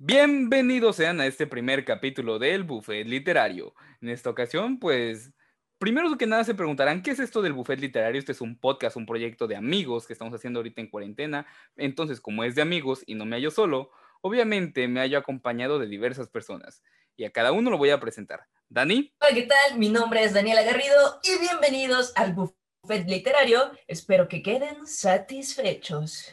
Bienvenidos sean a este primer capítulo del Buffet Literario. En esta ocasión, pues, primero que nada se preguntarán, ¿qué es esto del Buffet Literario? Este es un podcast, un proyecto de amigos que estamos haciendo ahorita en cuarentena. Entonces, como es de amigos y no me hallo solo, obviamente me hallo acompañado de diversas personas. Y a cada uno lo voy a presentar. Dani. Hola, ¿qué tal? Mi nombre es Daniela Garrido y bienvenidos al Buffet Literario. Espero que queden satisfechos.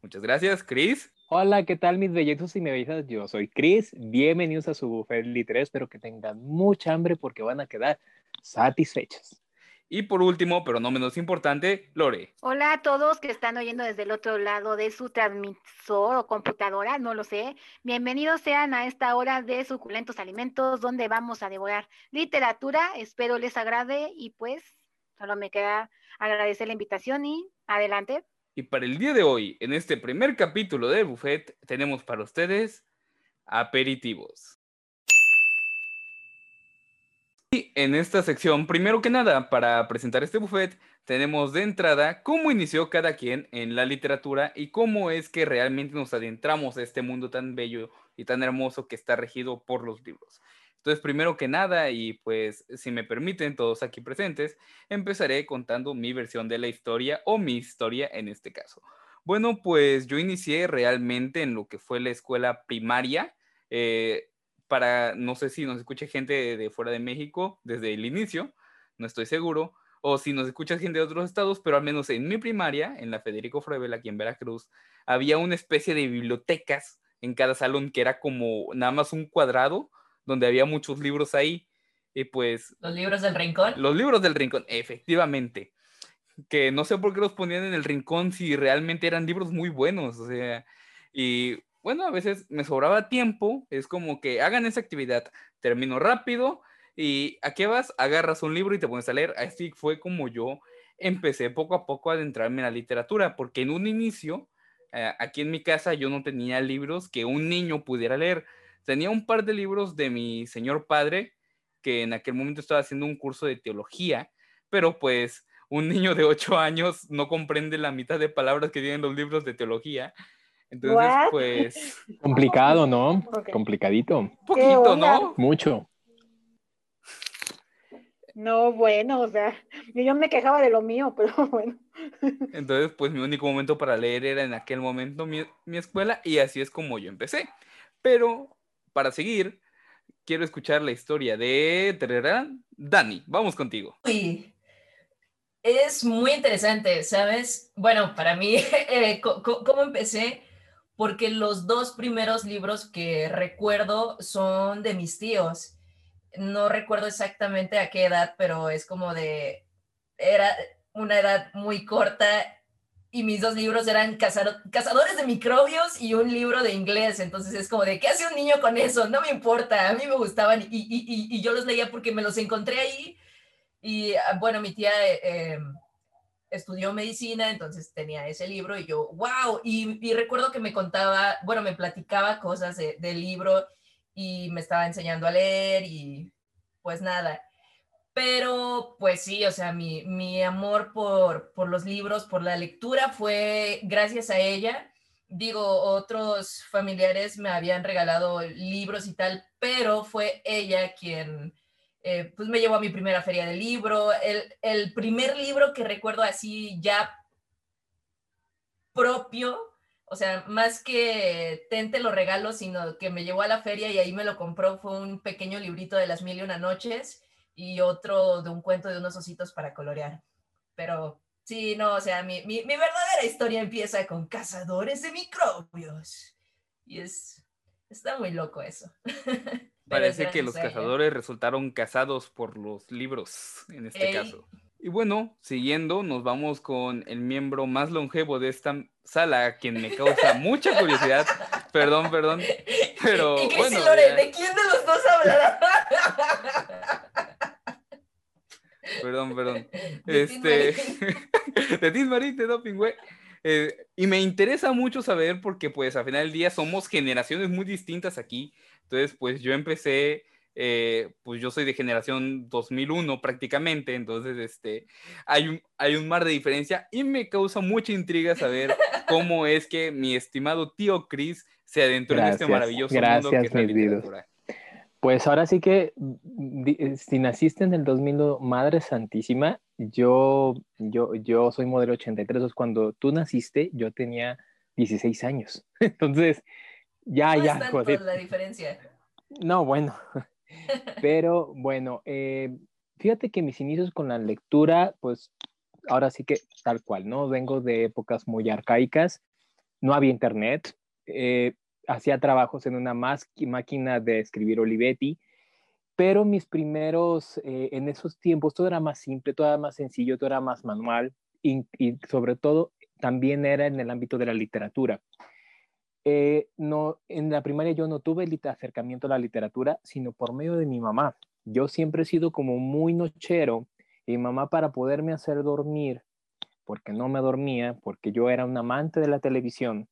Muchas gracias, Chris. Hola, ¿qué tal mis bellezos y bellezas? Yo soy Chris. Bienvenidos a su buffet literario. Espero que tengan mucha hambre porque van a quedar satisfechos. Y por último, pero no menos importante, Lore. Hola a todos que están oyendo desde el otro lado de su transmisor o computadora, no lo sé. Bienvenidos sean a esta hora de suculentos alimentos donde vamos a devorar literatura. Espero les agrade y pues solo me queda agradecer la invitación y adelante. Y para el día de hoy, en este primer capítulo de Buffet, tenemos para ustedes aperitivos. Y en esta sección, primero que nada, para presentar este buffet, tenemos de entrada cómo inició cada quien en la literatura y cómo es que realmente nos adentramos a este mundo tan bello y tan hermoso que está regido por los libros. Entonces, primero que nada, y pues si me permiten todos aquí presentes, empezaré contando mi versión de la historia o mi historia en este caso. Bueno, pues yo inicié realmente en lo que fue la escuela primaria. Eh, para, no sé si nos escucha gente de, fuera de México desde el inicio, no estoy seguro, o si nos escucha gente de otros estados, pero al menos en mi primaria, en la Federico Froebel, aquí en Veracruz, había una especie de bibliotecas en cada salón que era como nada más un cuadrado donde había muchos libros ahí. Y pues... ¿Los libros del rincón? Los libros del rincón, efectivamente. Que no sé por qué los ponían en el rincón si realmente eran libros muy buenos. O sea, y bueno, a veces me sobraba tiempo. Es como que hagan esa actividad. Termino rápido y ¿a qué vas? Agarras un libro y te pones a leer. Así fue como yo empecé poco a poco a adentrarme en la literatura, porque en un inicio, eh, aquí en mi casa, yo no tenía libros que un niño pudiera leer. Tenía un par de libros de mi señor padre, que en aquel momento estaba haciendo un curso de teología, pero pues un niño de ocho años no comprende la mitad de palabras que tienen los libros de teología. Entonces, pues... Complicado, ¿no? Complicadito. Poquito, ¿no? Mucho. No, bueno, o sea, yo me quejaba de lo mío, pero bueno. Entonces, pues mi único momento para leer era en aquel momento mi, mi escuela y así es como yo empecé. Pero para seguir, quiero escuchar la historia de Dani. Vamos contigo. Es muy interesante, ¿sabes? Bueno, para mí, eh, ¿cómo empecé? Porque los dos primeros libros que recuerdo son de mis tíos. No recuerdo exactamente a qué edad, pero es como de, era una edad muy corta y mis dos libros eran Cazadores de Microbios y un libro de inglés. Entonces es como de, ¿qué hace un niño con eso? No me importa, a mí me gustaban y, y, y, yo los leía porque me los encontré ahí. Y ah, bueno, mi tía eh, em, estudió medicina, entonces tenía ese libro y yo, wow, y, recuerdo que me contaba, bueno, me platicaba cosas del libro y me estaba enseñando a leer y pues nada. Pero pues sí, o sea, mi, mi amor por, por los libros, por la lectura fue gracias a ella. Digo, otros familiares me habían regalado libros y tal, pero fue ella quien eh, pues me llevó a mi primera feria de libro. El, el primer libro que recuerdo así ya propio, o sea, más que tente lo regalo, sino que me llevó a la feria y ahí me lo compró, fue un pequeño librito de las mil y una noches y otro de un cuento de unos ositos para colorear. Pero sí, no, o sea, mi, mi, verdadera historia empieza con cazadores de microbios. Y es, está muy loco eso. Parece que los cazadores resultaron cazados por los libros, en este caso. Y bueno, siguiendo, nos vamos con el miembro más longevo de esta sala, quien me causa mucha curiosidad. Perdón, perdón. Pero ¿Y bueno. ¿de quién de los dos hablará? Perdón, perdón. De este. de Tim Marín, de Doping, güey. Eh, y me interesa mucho saber porque, pues, a final del día somos generaciones muy distintas aquí. Entonces, pues, yo empecé, eh, pues, yo soy de generación 2001 prácticamente. Entonces, este, hay un, hay un mar de diferencia y me causa mucha intriga saber cómo es que mi estimado tío Chris se adentró en este Gracias, maravilloso mundo que gracias, es la literatura. Pues ahora sí que, si naciste en el 2000, Madre Santísima, yo, yo, yo soy modelo 83, entonces cuando tú naciste, yo tenía 16 años. Entonces, ya, no ya, es tanto la diferencia. No, bueno. Pero bueno, eh, fíjate que mis inicios con la lectura, pues ahora sí que tal cual, ¿no? Vengo de épocas muy arcaicas, no había internet, eh, hacía trabajos en una máquina de escribir Olivetti, pero mis primeros, eh, en esos tiempos, todo era más simple, todo era más sencillo, todo era más manual y, y sobre todo también era en el ámbito de la literatura. Eh, no, en la primaria yo no tuve acercamiento a la literatura, sino por medio de mi mamá. Yo siempre he sido como muy nochero y mi mamá para poderme hacer dormir, porque no me dormía, porque yo era un amante de la televisión,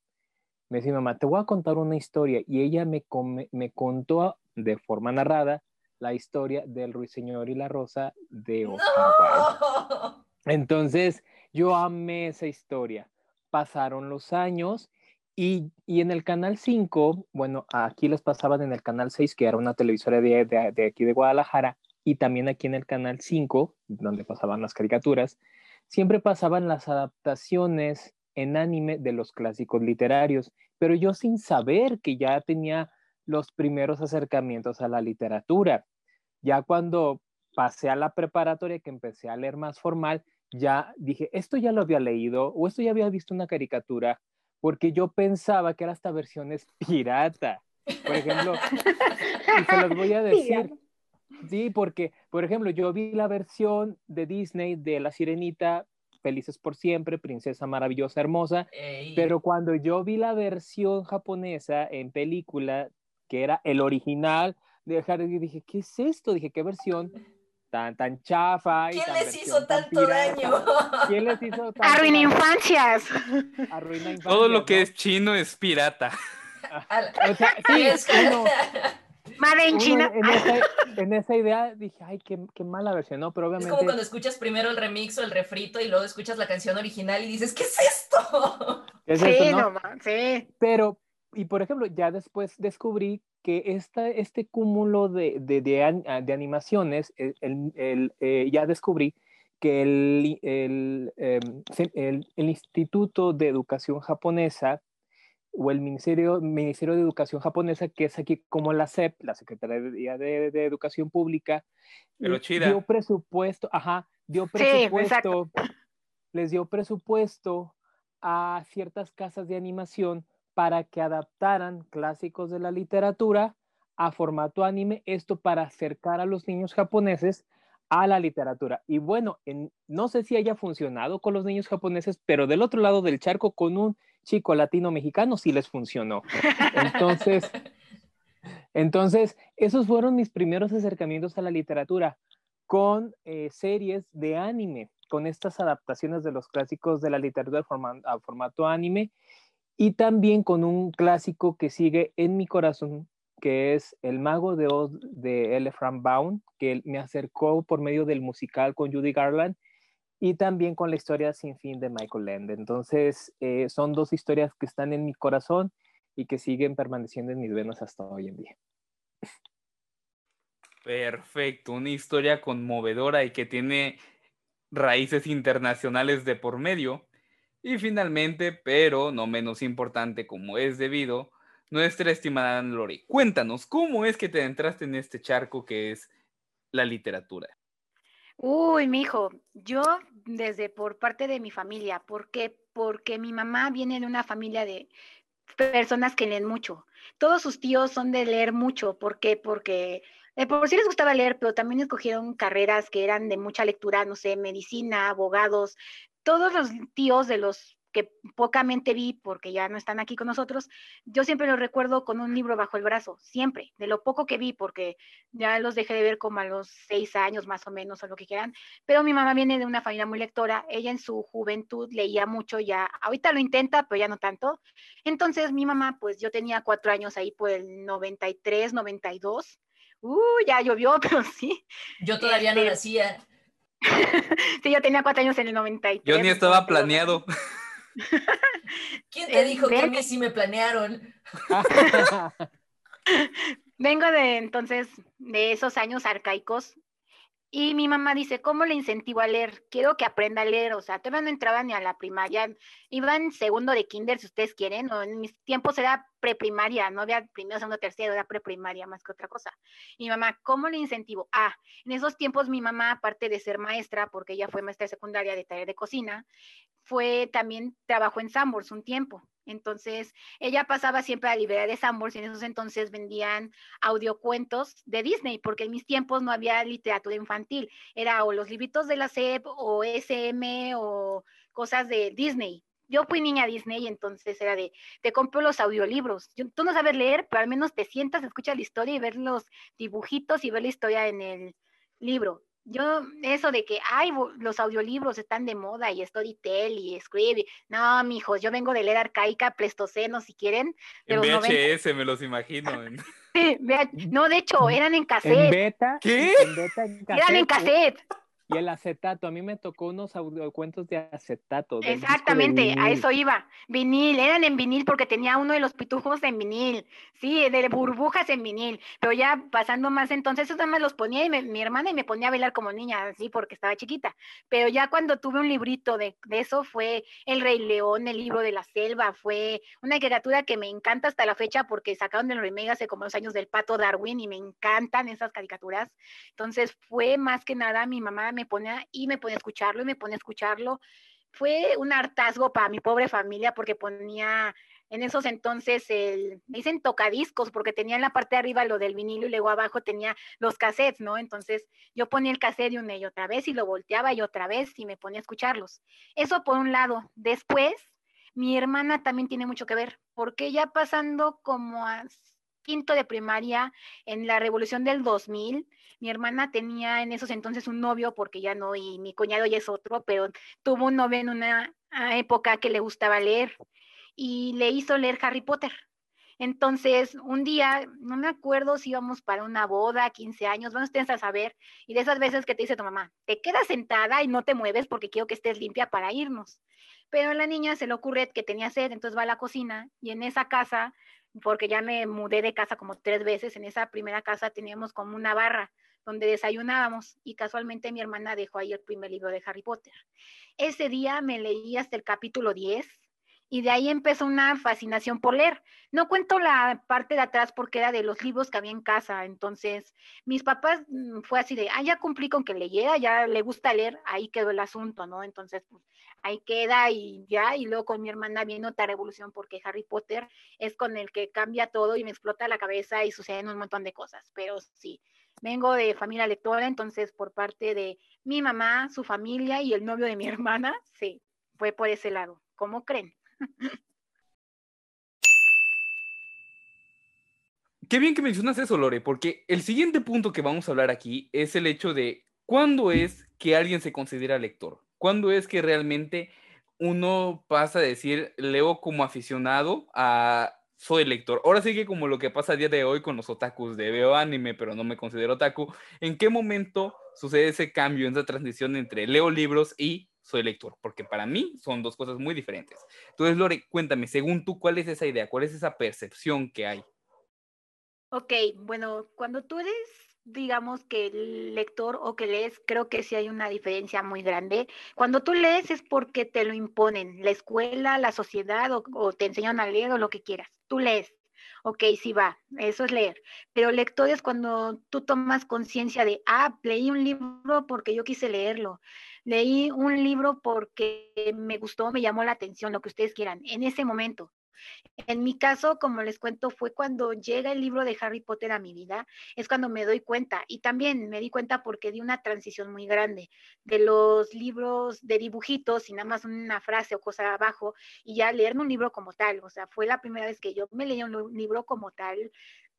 me decía, mamá, te voy a contar una historia y ella me, me contó de forma narrada la historia del Ruiseñor y la Rosa de Wilde. ¡No! Entonces, yo amé esa historia. Pasaron los años y, y en el Canal 5, bueno, aquí les pasaban en el Canal 6, que era una televisora de, de- de aquí de Guadalajara, y también aquí en el Canal 5, donde pasaban las caricaturas, siempre pasaban las adaptaciones en anime de los clásicos literarios, pero yo sin saber que ya tenía los primeros acercamientos a la literatura. Ya cuando pasé a la preparatoria, que empecé a leer más formal, ya dije, esto ya lo había leído o esto ya había visto una caricatura, porque yo pensaba que era esta versión es pirata. Por ejemplo, y se los voy a decir. Sí, porque, por ejemplo, yo vi la versión de Disney de La Sirenita, Felices por Siempre, Princesa Maravillosa Hermosa, Ey. pero cuando yo vi la versión japonesa en película, que era el original de Harry, dije, ¿qué es esto? Dije, ¿qué versión tan, tan chafa? y ¿Quién tan les versión hizo tan tanto daño? ¿Quién les hizo tanto Arruina infancias. Arruina Todo lo infancias, que ¿no? es chino es pirata. Al- O sea, sí, es- uno, Madre en uno China. en, esa, en esa idea dije, ay, qué, qué mala versión, ¿no? Pero Es obviamente... como cuando escuchas primero el remix o el refrito y luego escuchas la canción original y dices, ¿qué es esto? es Sí, eso, ¿no? no, ma- sí. Pero, y por ejemplo, ya después descubrí que esta, este cúmulo de, de, de, ah, de animaciones, el, el- el, eh, ya descubrí que el, el, em, el- el Instituto de Educación Japonesa o el Ministerio, Ministerio de Educación Japonesa, que es aquí como la SEP, la Secretaría de, de Educación Pública, dio presupuesto, ajá, dio Sí, presupuesto, les dio presupuesto a ciertas casas de animación para que adaptaran clásicos de la literatura a formato anime, esto para acercar a los niños japoneses a la literatura. Y bueno, en- no sé si haya funcionado con los niños japoneses, pero del otro lado del charco con un chico latino mexicano sí les funcionó. Entonces, entonces esos fueron mis primeros acercamientos a la literatura con eh, series de anime, con estas adaptaciones de los clásicos de la literatura a formato anime y también con un clásico que sigue en mi corazón, que es El Mago de Oz de L. Frank Baum, que me acercó por medio del musical con Judy Garland y también con la historia sin fin de Michael Ende. Entonces, eh, son dos historias que están en mi corazón y que siguen permaneciendo en mis venas hasta hoy en día. Perfecto, una historia conmovedora y que tiene raíces internacionales de por medio. Y finalmente, pero no menos importante como es debido, nuestra estimada Lori, cuéntanos, ¿cómo es que te entraste en este charco que es la literatura? Uy, mijo, yo desde por parte de mi familia, ¿por qué? Porque mi mamá viene de una familia de personas que leen mucho. Todos sus tíos son de leer mucho, ¿por qué? Porque por sí les gustaba leer, pero también escogieron carreras que eran de mucha lectura, no sé, medicina, abogados. Todos los tíos de los que pocamente vi porque ya no están aquí con nosotros, yo siempre los recuerdo con un libro bajo el brazo, siempre, de lo poco que vi, porque ya los dejé de ver como a los seis años más o menos o lo que quieran, pero mi mamá viene de una familia muy lectora, ella en su juventud leía mucho ya, ahorita lo intenta, pero ya no tanto, entonces mi mamá, pues yo tenía cuatro años ahí por el 93, 92, uh, ya llovió, pero sí, Yo todavía no Este- nacía. sí, yo tenía cuatro años en el 93. Yo ni estaba 92. planeado. ¿Quién te dijo que a mí sí me planearon? Vengo de entonces de esos años arcaicos y mi mamá dice, ¿cómo le incentivo a leer? Quiero que aprenda a leer, o sea, todavía no entraba ni a la primaria, iba en segundo de kinder si ustedes quieren, o en mis tiempos era preprimaria, no había primero, segundo, tercero, era preprimaria más que otra cosa. Y mi mamá, ¿cómo le incentivo? Ah, en esos tiempos mi mamá, aparte de ser maestra, porque ella fue maestra secundaria de taller de cocina, fue también trabajó en Sambors un tiempo. Entonces, ella pasaba siempre a la librería de Sambors y en esos entonces vendían audiocuentos de Disney, porque en mis tiempos no había literatura infantil, era o los libritos de la SEP o SM o cosas de Disney. Yo fui niña Disney y entonces era de, te compro los audiolibros. tú no sabes leer, pero al menos te sientas, escuchas la historia y ver los dibujitos y ver la historia en el libro yo, eso de que, ay, los audiolibros están de moda y Storytel y Scribe, no, mijos, yo vengo de leer arcaica, Pleistoceno, si quieren. De en VHS, me los imagino. sí, no, de hecho, eran en cassette. ¿En beta? ¿Qué? En beta, en cassette. Eran en cassette. Y el acetato, a mí me tocó unos cuentos de acetato. Exactamente, a eso iba. Vinil, eran en vinil porque tenía uno de los pitujos en vinil, sí, de burbujas en vinil, pero ya pasando más entonces, eso nada más los ponía y mi hermana y me ponía a bailar como niña, así porque estaba chiquita. Pero ya cuando tuve un librito de, de, eso fue El Rey León, el libro de la selva, fue una caricatura que me encanta hasta la fecha porque sacaron del remake hace como dos años del pato Darwin y me encantan esas caricaturas. Entonces fue más que nada mi mamá me ponía y me ponía a escucharlo y me ponía a escucharlo. Fue un hartazgo para mi pobre familia porque ponía en esos entonces el, me dicen tocadiscos porque tenía en la parte de arriba lo del vinilo y luego abajo tenía los cassettes, ¿no? Entonces yo ponía el cassette de una y otra vez y lo volteaba y otra vez y me ponía a escucharlos. Eso por un lado. Después, mi hermana también tiene mucho que ver porque ya pasando como a quinto de primaria en la revolución del 2000, mi hermana tenía en esos entonces un novio, porque ya no, y mi cuñado ya es otro, pero tuvo un novio en una época que le gustaba leer y le hizo leer Harry Potter. Entonces, un día, no me acuerdo si íbamos para una boda, 15 años, van ustedes a saber, y de esas veces que te dice tu mamá, te quedas sentada y no te mueves porque quiero que estés limpia para irnos. Pero a la niña se le ocurre que tenía sed, entonces va a la cocina y en esa casa, porque ya me mudé de casa como tres veces, en esa primera casa teníamos como una barra donde desayunábamos y casualmente mi hermana dejó ahí el primer libro de Harry Potter. Ese día me leí hasta el capítulo 10 y de ahí empezó una fascinación por leer. No cuento la parte de atrás porque era de los libros que había en casa, entonces mis papás mm, fue así de, ah, ya cumplí con que leyera, ya le gusta leer, ahí quedó el asunto, ¿no? Entonces, pues ahí queda y ya, y luego con mi hermana viene otra revolución porque Harry Potter es con el que cambia todo y me explota la cabeza y suceden un montón de cosas, pero sí, vengo de familia lectora, entonces por parte de mi mamá, su familia y el novio de mi hermana, sí, fue por ese lado. ¿Cómo creen? Qué bien que mencionas eso, Lore, porque el siguiente punto que vamos a hablar aquí es el hecho de cuándo es que alguien se considera lector, cuándo es que realmente uno pasa a decir leo como aficionado a soy lector. Ahora sí que como lo que pasa a día de hoy con los otakus de veo anime, pero no me considero otaku, ¿en qué momento sucede ese cambio, esa transición entre leo libros y soy lector? Porque para mí son dos cosas muy diferentes. Entonces, Lore, cuéntame, según tú, ¿cuál es esa idea? ¿Cuál es esa percepción que hay? Ok, bueno, cuando tú eres digamos que lector o que lees, creo que sí hay una diferencia muy grande. Cuando tú lees es porque te lo imponen, la escuela, la sociedad o, o te enseñan a leer o lo que quieras. Tú lees, ok, sí va, eso es leer. Pero lector es cuando tú tomas conciencia de, ah, leí un libro porque yo quise leerlo. Leí un libro porque me gustó, me llamó la atención, lo que ustedes quieran, en ese momento. En mi caso, como les cuento, fue cuando llega el libro de Harry Potter a mi vida, es cuando me doy cuenta. Y también me di cuenta porque di una transición muy grande de los libros de dibujitos y nada más una frase o cosa abajo y ya leerme un libro como tal. O sea, fue la primera vez que yo me leí un libro como tal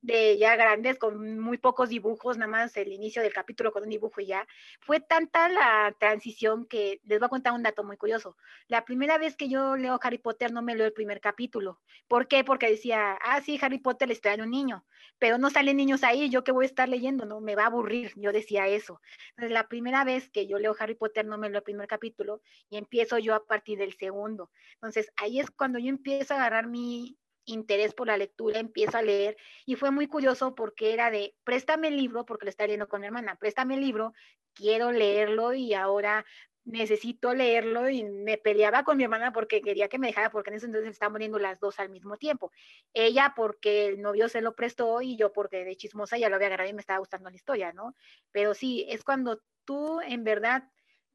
de ya grandes, con muy pocos dibujos, nada más el inicio del capítulo con un dibujo y ya. Fue tanta la transición que les voy a contar un dato muy curioso. La primera vez que yo leo Harry Potter no me leo el primer capítulo. ¿Por qué? Porque decía, ah, sí, Harry Potter le trae a un niño, pero no salen niños ahí, yo que voy a estar leyendo, no, me va a aburrir. Yo decía eso. Entonces, la primera vez que yo leo Harry Potter no me leo el primer capítulo y empiezo yo a partir del segundo. Entonces, ahí es cuando yo empiezo a agarrar mi, interés por la lectura, empiezo a leer y fue muy curioso porque era de, préstame el libro, porque lo estaba leyendo con mi hermana, préstame el libro, quiero leerlo y ahora necesito leerlo y me peleaba con mi hermana porque quería que me dejara porque en ese entonces estaban muriendo las dos al mismo tiempo. Ella porque el novio se lo prestó y yo porque de chismosa ya lo había agarrado y me estaba gustando la historia, ¿no? Pero sí, es cuando tú en verdad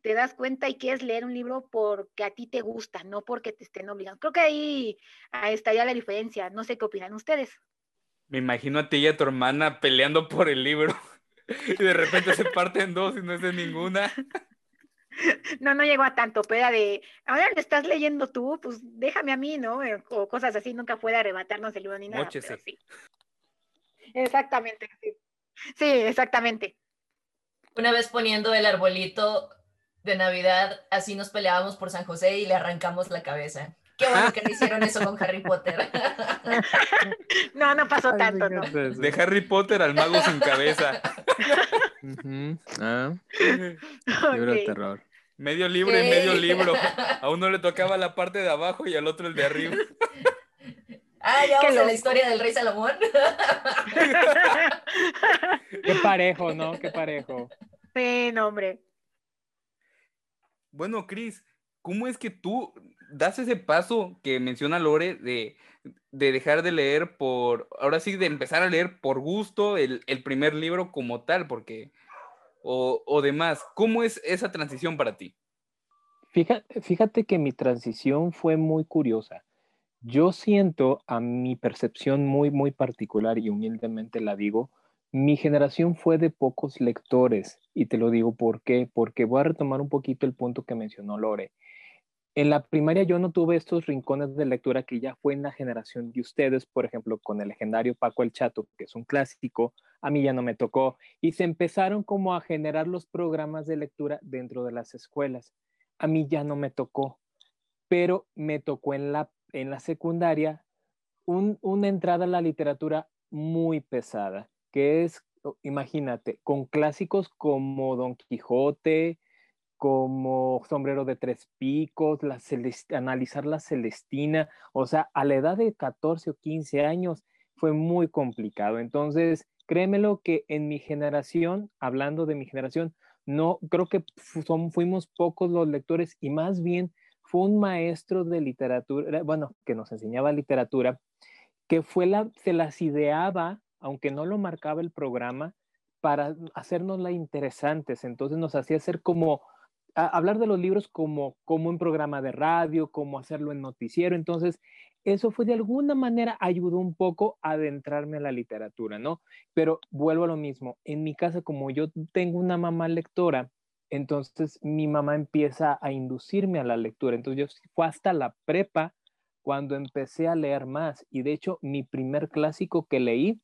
te das cuenta y quieres leer un libro porque a ti te gusta, no porque te estén obligando. Creo que ahí, ahí estaría la diferencia. No sé qué opinan ustedes. Me imagino a ti y a tu hermana peleando por el libro y de repente se parten dos y no es de ninguna. No, no llegó a tanto, pero era de, ahora le estás leyendo tú, pues déjame a mí, ¿no? Eh, o cosas así, nunca puede arrebatarnos el libro ni nada. Sí. Exactamente, sí. sí, exactamente. Una vez poniendo el arbolito, de Navidad, así nos peleábamos por San José y le arrancamos la cabeza. Qué bueno que le hicieron eso con Harry Potter. no, no pasó tanto, ¿no? De Harry Potter al mago sin cabeza. ah. Libro de terror. Medio libro y medio libro. A uno le tocaba la parte de abajo y al otro el de arriba. Ah, ya vamos a la historia del rey Salomón. Qué parejo, ¿no? Qué parejo. Sí, no, hombre. Bueno, Cris, ¿cómo es que tú das ese paso que menciona Lore de, dejar de leer por, ahora sí, de empezar a leer por gusto el, primer libro como tal, porque, o, o, demás, ¿cómo es esa transición para ti? Fíjate, fíjate que mi transición fue muy curiosa. Yo siento a mi percepción muy, muy particular y humildemente la digo, mi generación fue de pocos lectores y te lo digo por qué, porque voy a retomar un poquito el punto que mencionó Lore. En la primaria yo no tuve estos rincones de lectura que ya fue en la generación de ustedes, por ejemplo, con el legendario Paco el Chato, que es un clásico, a mí ya no me tocó, y se empezaron como a generar los programas de lectura dentro de las escuelas. A mí ya no me tocó, pero me tocó en la, en la secundaria una entrada a la literatura muy pesada que es, imagínate, con clásicos como Don Quijote, como Sombrero de Tres Picos, la analizar la Celestina, o sea, a la edad de 14 o 15 años fue muy complicado. Entonces, créemelo que en mi generación, hablando de mi generación, no creo que fuimos pocos los lectores y más bien fue un maestro de literatura, bueno, que nos enseñaba literatura, que fue la, se las ideaba aunque no lo marcaba el programa, para hacernosla interesantes. Entonces nos hacía hacer como, hablar de los libros como, como un programa de radio, como hacerlo en noticiero. Entonces, eso fue de alguna manera, ayudó un poco a adentrarme a la literatura, ¿no? Pero vuelvo a lo mismo. En mi casa, como yo tengo una mamá lectora, entonces mi mamá empieza a inducirme a la lectura. Entonces yo fue hasta la prepa cuando empecé a leer más. Y de hecho, mi primer clásico que leí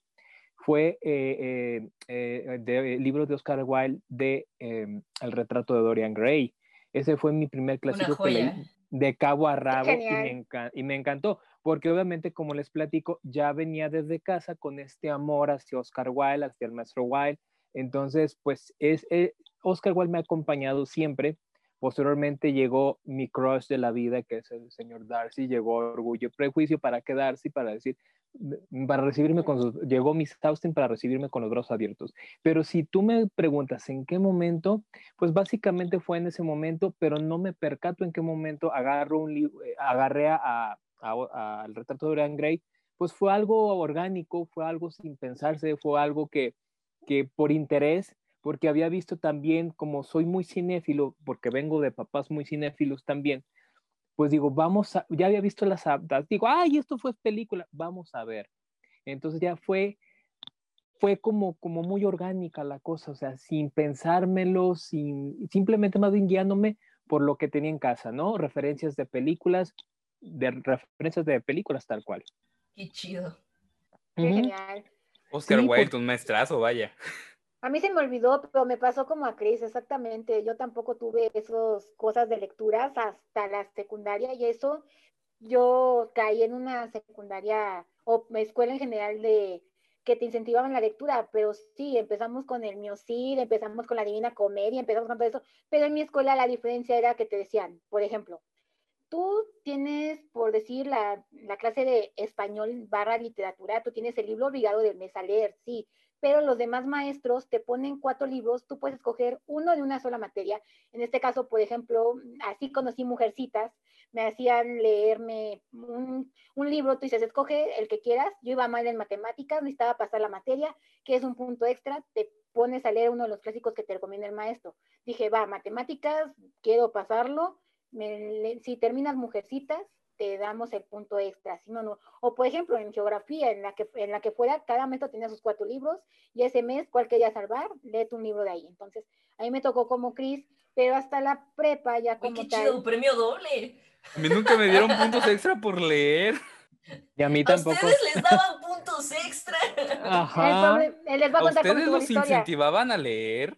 fue eh, eh, eh de, libro de Oscar Wilde de em, El retrato de Dorian Gray. Ese fue mi primer clásico que leí de cabo a rabo y me, encantó, porque obviamente, como les platico, ya venía desde casa con este amor hacia Oscar Wilde, hacia el maestro Wilde. Entonces, pues es, eh, Oscar Wilde me ha acompañado siempre. Posteriormente llegó mi crush de la vida, que es el señor Darcy, llegó Orgullo y Prejuicio para quedarse y para decir, para recibirme con sus, llegó Miss Austen para recibirme con los brazos abiertos. Pero si tú me preguntas en qué momento, pues básicamente fue en ese momento, pero no me percato en qué momento agarro un eh, agarré a, al retrato de Dorian Gray, pues fue algo orgánico, fue algo sin pensarse, fue algo que, que por interés, porque había visto también, como soy muy cinéfilo, porque vengo de papás muy cinéfilos también, pues digo, vamos a, ya había visto las aptas, digo, ay, esto fue película, vamos a ver. Entonces ya fue, fue como, como muy orgánica la cosa, o sea, sin pensármelo, sin, simplemente más bien guiándome por lo que tenía en casa, ¿no? Referencias de películas, de referencias de películas tal cual. Qué chido. Qué genial. Oscar Sí, Wilde, por- un maestrazo, vaya. A mí se me olvidó, pero me pasó como a Cris, exactamente. Yo tampoco tuve esas cosas de lecturas hasta la secundaria y eso, yo caí en una secundaria o escuela en general de que te incentivaban la lectura, pero sí, empezamos con el Miocid, empezamos con la Divina Comedia, empezamos con todo eso, pero en mi escuela la diferencia era que te decían, por ejemplo, tú tienes, por decir, la, la clase de español barra literatura, tú tienes el libro obligado del mes a leer, sí, pero los demás maestros te ponen cuatro libros, tú puedes escoger uno de una sola materia. En este caso, por ejemplo, así conocí Mujercitas, me hacían leerme un, libro, tú dices, escoge el que quieras, yo iba mal en matemáticas, necesitaba pasar la materia, que es un punto extra, te pones a leer uno de los clásicos que te recomienda el maestro. Dije, va, matemáticas, quiero pasarlo, si terminas Mujercitas, te damos el punto extra, si no, no. O por ejemplo, en geografía, en la que, en la que fuera, cada maestro tenía sus cuatro libros y ese mes, ¿cuál quería salvar? Léete un libro de ahí. Entonces, a mí me tocó como Cris, pero hasta la prepa ya Uy, como qué tal. chido, premio doble. A mí nunca me dieron puntos extra por leer. Y a mí A tampoco. ustedes les daban puntos extra. Ajá. él les va a ¿A contar cómo ustedes los historia. incentivaban a leer?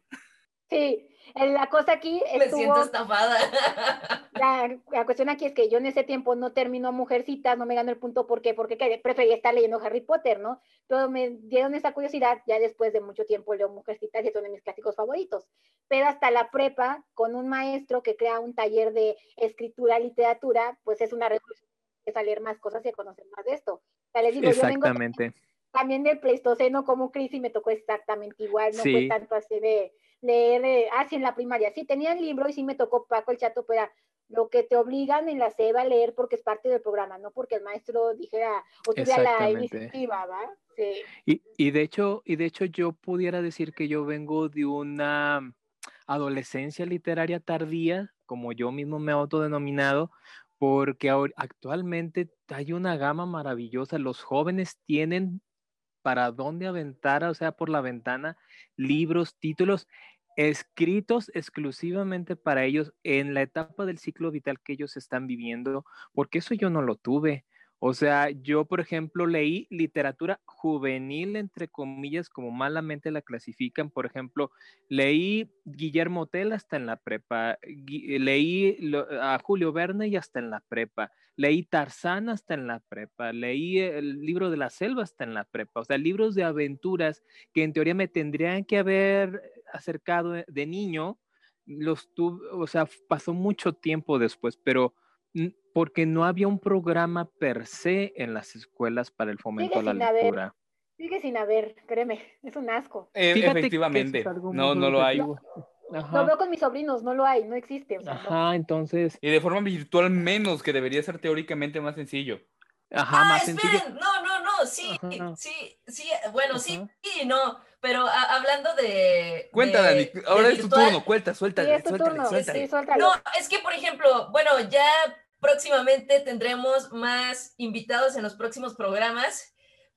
Sí, la cosa aquí Me siento estuvo, estafada. la, la cuestión aquí es que yo en ese tiempo no terminó Mujercitas, no me ganó el punto, ¿por qué? Porque quería- prefería estar leyendo Harry Potter, ¿no? Pero me dieron esa curiosidad, ya después de mucho tiempo leo Mujercitas y es uno de mis clásicos favoritos. Pero hasta la prepa, con un maestro que crea un taller de escritura, literatura, pues es una revolución, es a leer más cosas y a conocer más de esto. O sea, les digo, yo vengo Exactamente. también del Pleistoceno como Cris y me tocó exactamente igual, no fue tanto así de leer, eh, ah, sí, en la primaria, sí, tenía el libro y sí me tocó Paco el Chato, pero lo que te obligan en la SEBA a leer porque es parte del programa, no porque el maestro dijera o tuviera la iniciativa, ¿va? Sí. Y, y de hecho, y de hecho yo pudiera decir que yo vengo de una adolescencia literaria tardía, como yo mismo me he autodenominado, porque ahor- actualmente hay una gama maravillosa. Los jóvenes tienen para dónde aventar, o sea, por la ventana, libros, títulos escritos exclusivamente para ellos en la etapa del ciclo vital que ellos están viviendo, porque eso yo no lo tuve. O sea, yo, por ejemplo, leí literatura juvenil, entre comillas, como malamente la clasifican. Por ejemplo, leí Guillermo Tell hasta en la prepa, leí a Julio Verne y hasta en la prepa, leí Tarzán hasta en la prepa, leí el libro de la selva hasta en la prepa. O sea, libros de aventuras que en teoría me tendrían que haber acercado de, de niño, los tuve, o sea, pasó mucho tiempo después, pero porque no había un programa per se en las escuelas para el fomento a la haber. lectura. Sigue sin haber, créeme, es un asco. Eh, es efectivamente. No, no lo hay. objetivo. Lo veo con mis sobrinos, no lo hay, no existe. o sea, no. ajá, entonces, Y de forma virtual menos, que debería ser teóricamente más sencillo. ajá, ah, más sencillo. esperen, no, no, no, sí, Ajá. sí, sí, bueno, sí Ajá. y no, pero a- hablando de... Cuenta, de- Dani. de Ahora es tu turno. Cuenta, Sí, suéltale, es tu suéltale, turno, suéltale. sí. No, es que, por ejemplo, bueno, ya próximamente tendremos más invitados en los próximos programas,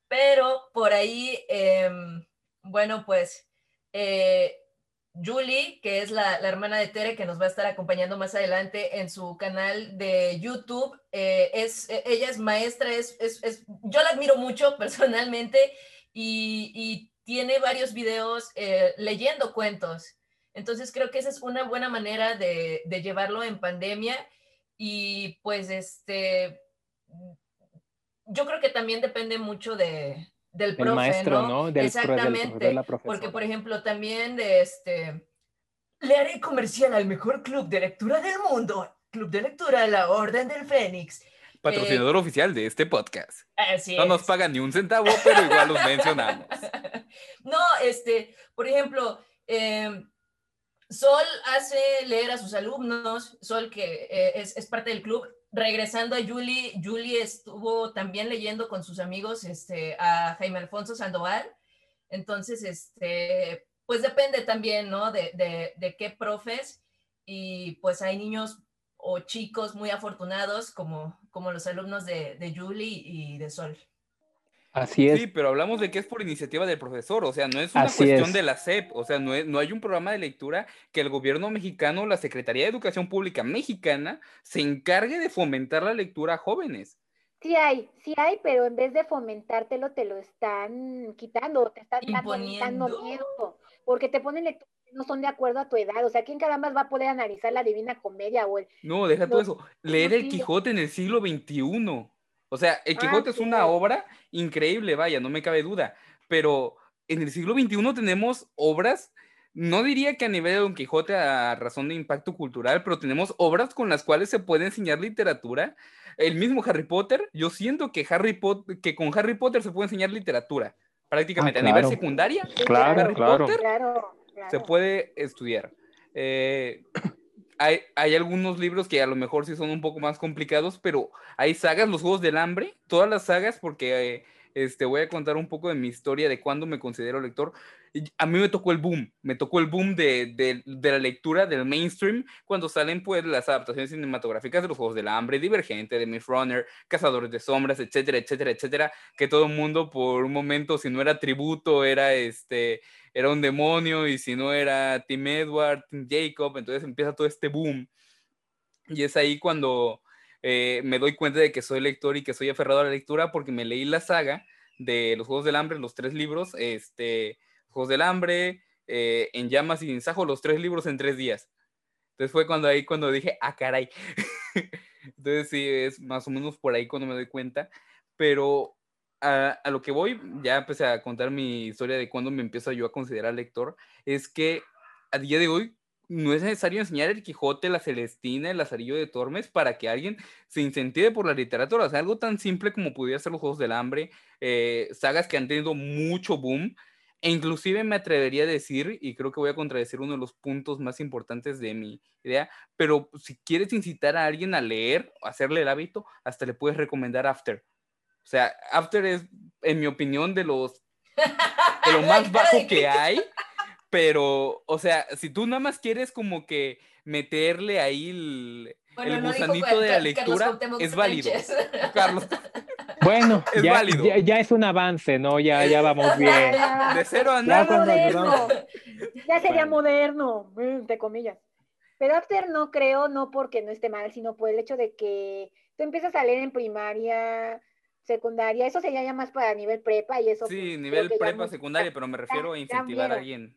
pero por ahí, em, bueno, pues eh, Julie, que es la, hermana de Tere, que nos va a estar acompañando más adelante en su canal de YouTube, eh, es, eh, ella es maestra, es, es- yo la admiro mucho personalmente y, tiene varios videos leyendo cuentos. Entonces creo que esa es una buena manera de llevarlo en pandemia y pues este, yo creo que también depende mucho de, del El profe, maestro, ¿no? ¿no? Del, pro- del Exactamente. de Porque, por ejemplo, también de este. Le haré comercial al mejor club de lectura del mundo. Club de lectura La Orden del Fénix. Patrocinador oficial de este podcast. Así No nos pagan ni un centavo, pero igual los mencionamos. No, este, por ejemplo, eh, Sol hace leer a sus alumnos, Sol que eh, es, es parte del club. Regresando a Julie, Julie estuvo también leyendo con sus amigos este, a Jaime Alfonso Sandoval. Entonces, este, pues depende también, ¿no? De, de, de qué profes. Y pues hay niños o chicos muy afortunados como, como los alumnos de, de Julie y de Sol. Así es. Sí, pero hablamos de que es por iniciativa del profesor, o sea, no es una Así cuestión es. de la SEP, o sea, no, es- no hay un programa de lectura que el gobierno mexicano, la Secretaría de Educación Pública mexicana, se encargue de fomentar la lectura a jóvenes. Sí hay, sí hay, pero en vez de fomentártelo, te lo están quitando, te están dando miedo, porque te ponen lecturas que no son de acuerdo a tu edad. O sea, ¿quién caramba va a poder analizar la Divina Comedia o el... No, deja todo eso. Leer el Quijote en el siglo XXI. O sea, el ah, Quijote es una obra increíble, vaya, no me cabe duda, pero en el siglo XXI tenemos obras no diría que a nivel de Don Quijote a razón de impacto cultural, pero tenemos obras con las cuales se puede enseñar literatura. El mismo Harry Potter, yo siento que, Harry Potter, que con Harry Potter se puede enseñar literatura, prácticamente ah, a nivel secundaria. Claro, Harry claro. Potter se puede estudiar. Eh, hay, algunos libros que a lo mejor sí son un poco más complicados, pero hay sagas, los Juegos del Hambre, todas las sagas, porque... Eh, este, voy a contar un poco de mi historia de cuándo me considero lector. A mí me tocó el boom, me tocó el boom de, de, la lectura del mainstream cuando salen pues las adaptaciones cinematográficas de los Juegos del Hambre, Divergente, de Miss Runner, Cazadores de Sombras, etcétera, etcétera, etcétera, que todo el mundo por un momento, si no era tributo, era este, era un demonio, y si no era Tim Edward, Tim Jacob, entonces empieza todo este boom. Y es ahí cuando eh, me doy cuenta de que soy lector y que soy aferrado a la lectura porque me leí la saga de los Juegos del Hambre, los tres libros, este, Juegos del Hambre, eh, En Llamas y en Sajo, los tres libros en tres días. Entonces fue cuando ahí cuando dije, ah, caray. Entonces sí, es más o menos por ahí cuando me doy cuenta. Pero a, lo que voy, ya empecé a contar mi historia de cuando me empiezo yo a considerar lector, es que a día de hoy no es necesario enseñar el Quijote, la Celestina, el Lazarillo de Tormes para que alguien se incentive por la literatura. O algo tan simple como pudiera ser los Juegos del Hambre, eh, sagas que han tenido mucho boom. E inclusive me atrevería a decir, y creo que voy a contradecir uno de los puntos más importantes de mi idea, pero si quieres incitar a alguien a leer, hacerle el hábito, hasta le puedes recomendar After. O sea, After es, en mi opinión, de los de lo más bajo que hay pero, o sea, si tú nada más quieres como que meterle ahí el, gusanito de la lectura, es válido. Carlos. Bueno, ya, Ya, es un avance, ¿no? Ya, ya vamos bien. De cero a nada. Ya, sería moderno, de comillas. Pero After no creo, no porque no esté mal, sino por el hecho de que tú empiezas a leer en primaria, secundaria, eso sería ya más para nivel prepa y eso. Sí, pues, nivel prepa, secundaria, pero me refiero a incentivar a alguien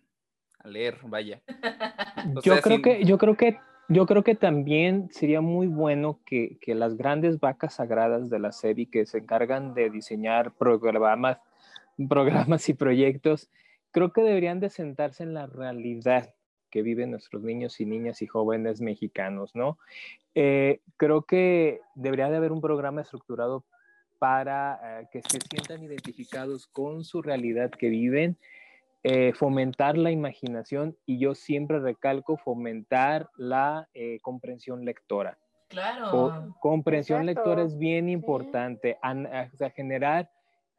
a leer, vaya. yo creo que, yo creo que, yo creo que también sería muy bueno que, que, las grandes vacas sagradas de la serie que se encargan de diseñar programas, programas y proyectos, creo que deberían de sentarse en la realidad que viven nuestros niños y niñas y jóvenes mexicanos, ¿no? Eh, creo que debería de haber un programa estructurado para eh, que se sientan identificados con su realidad que viven eh, fomentar la imaginación y yo siempre recalco fomentar la eh, comprensión lectora. Claro. comprensión lectora es bien importante, o sea, generar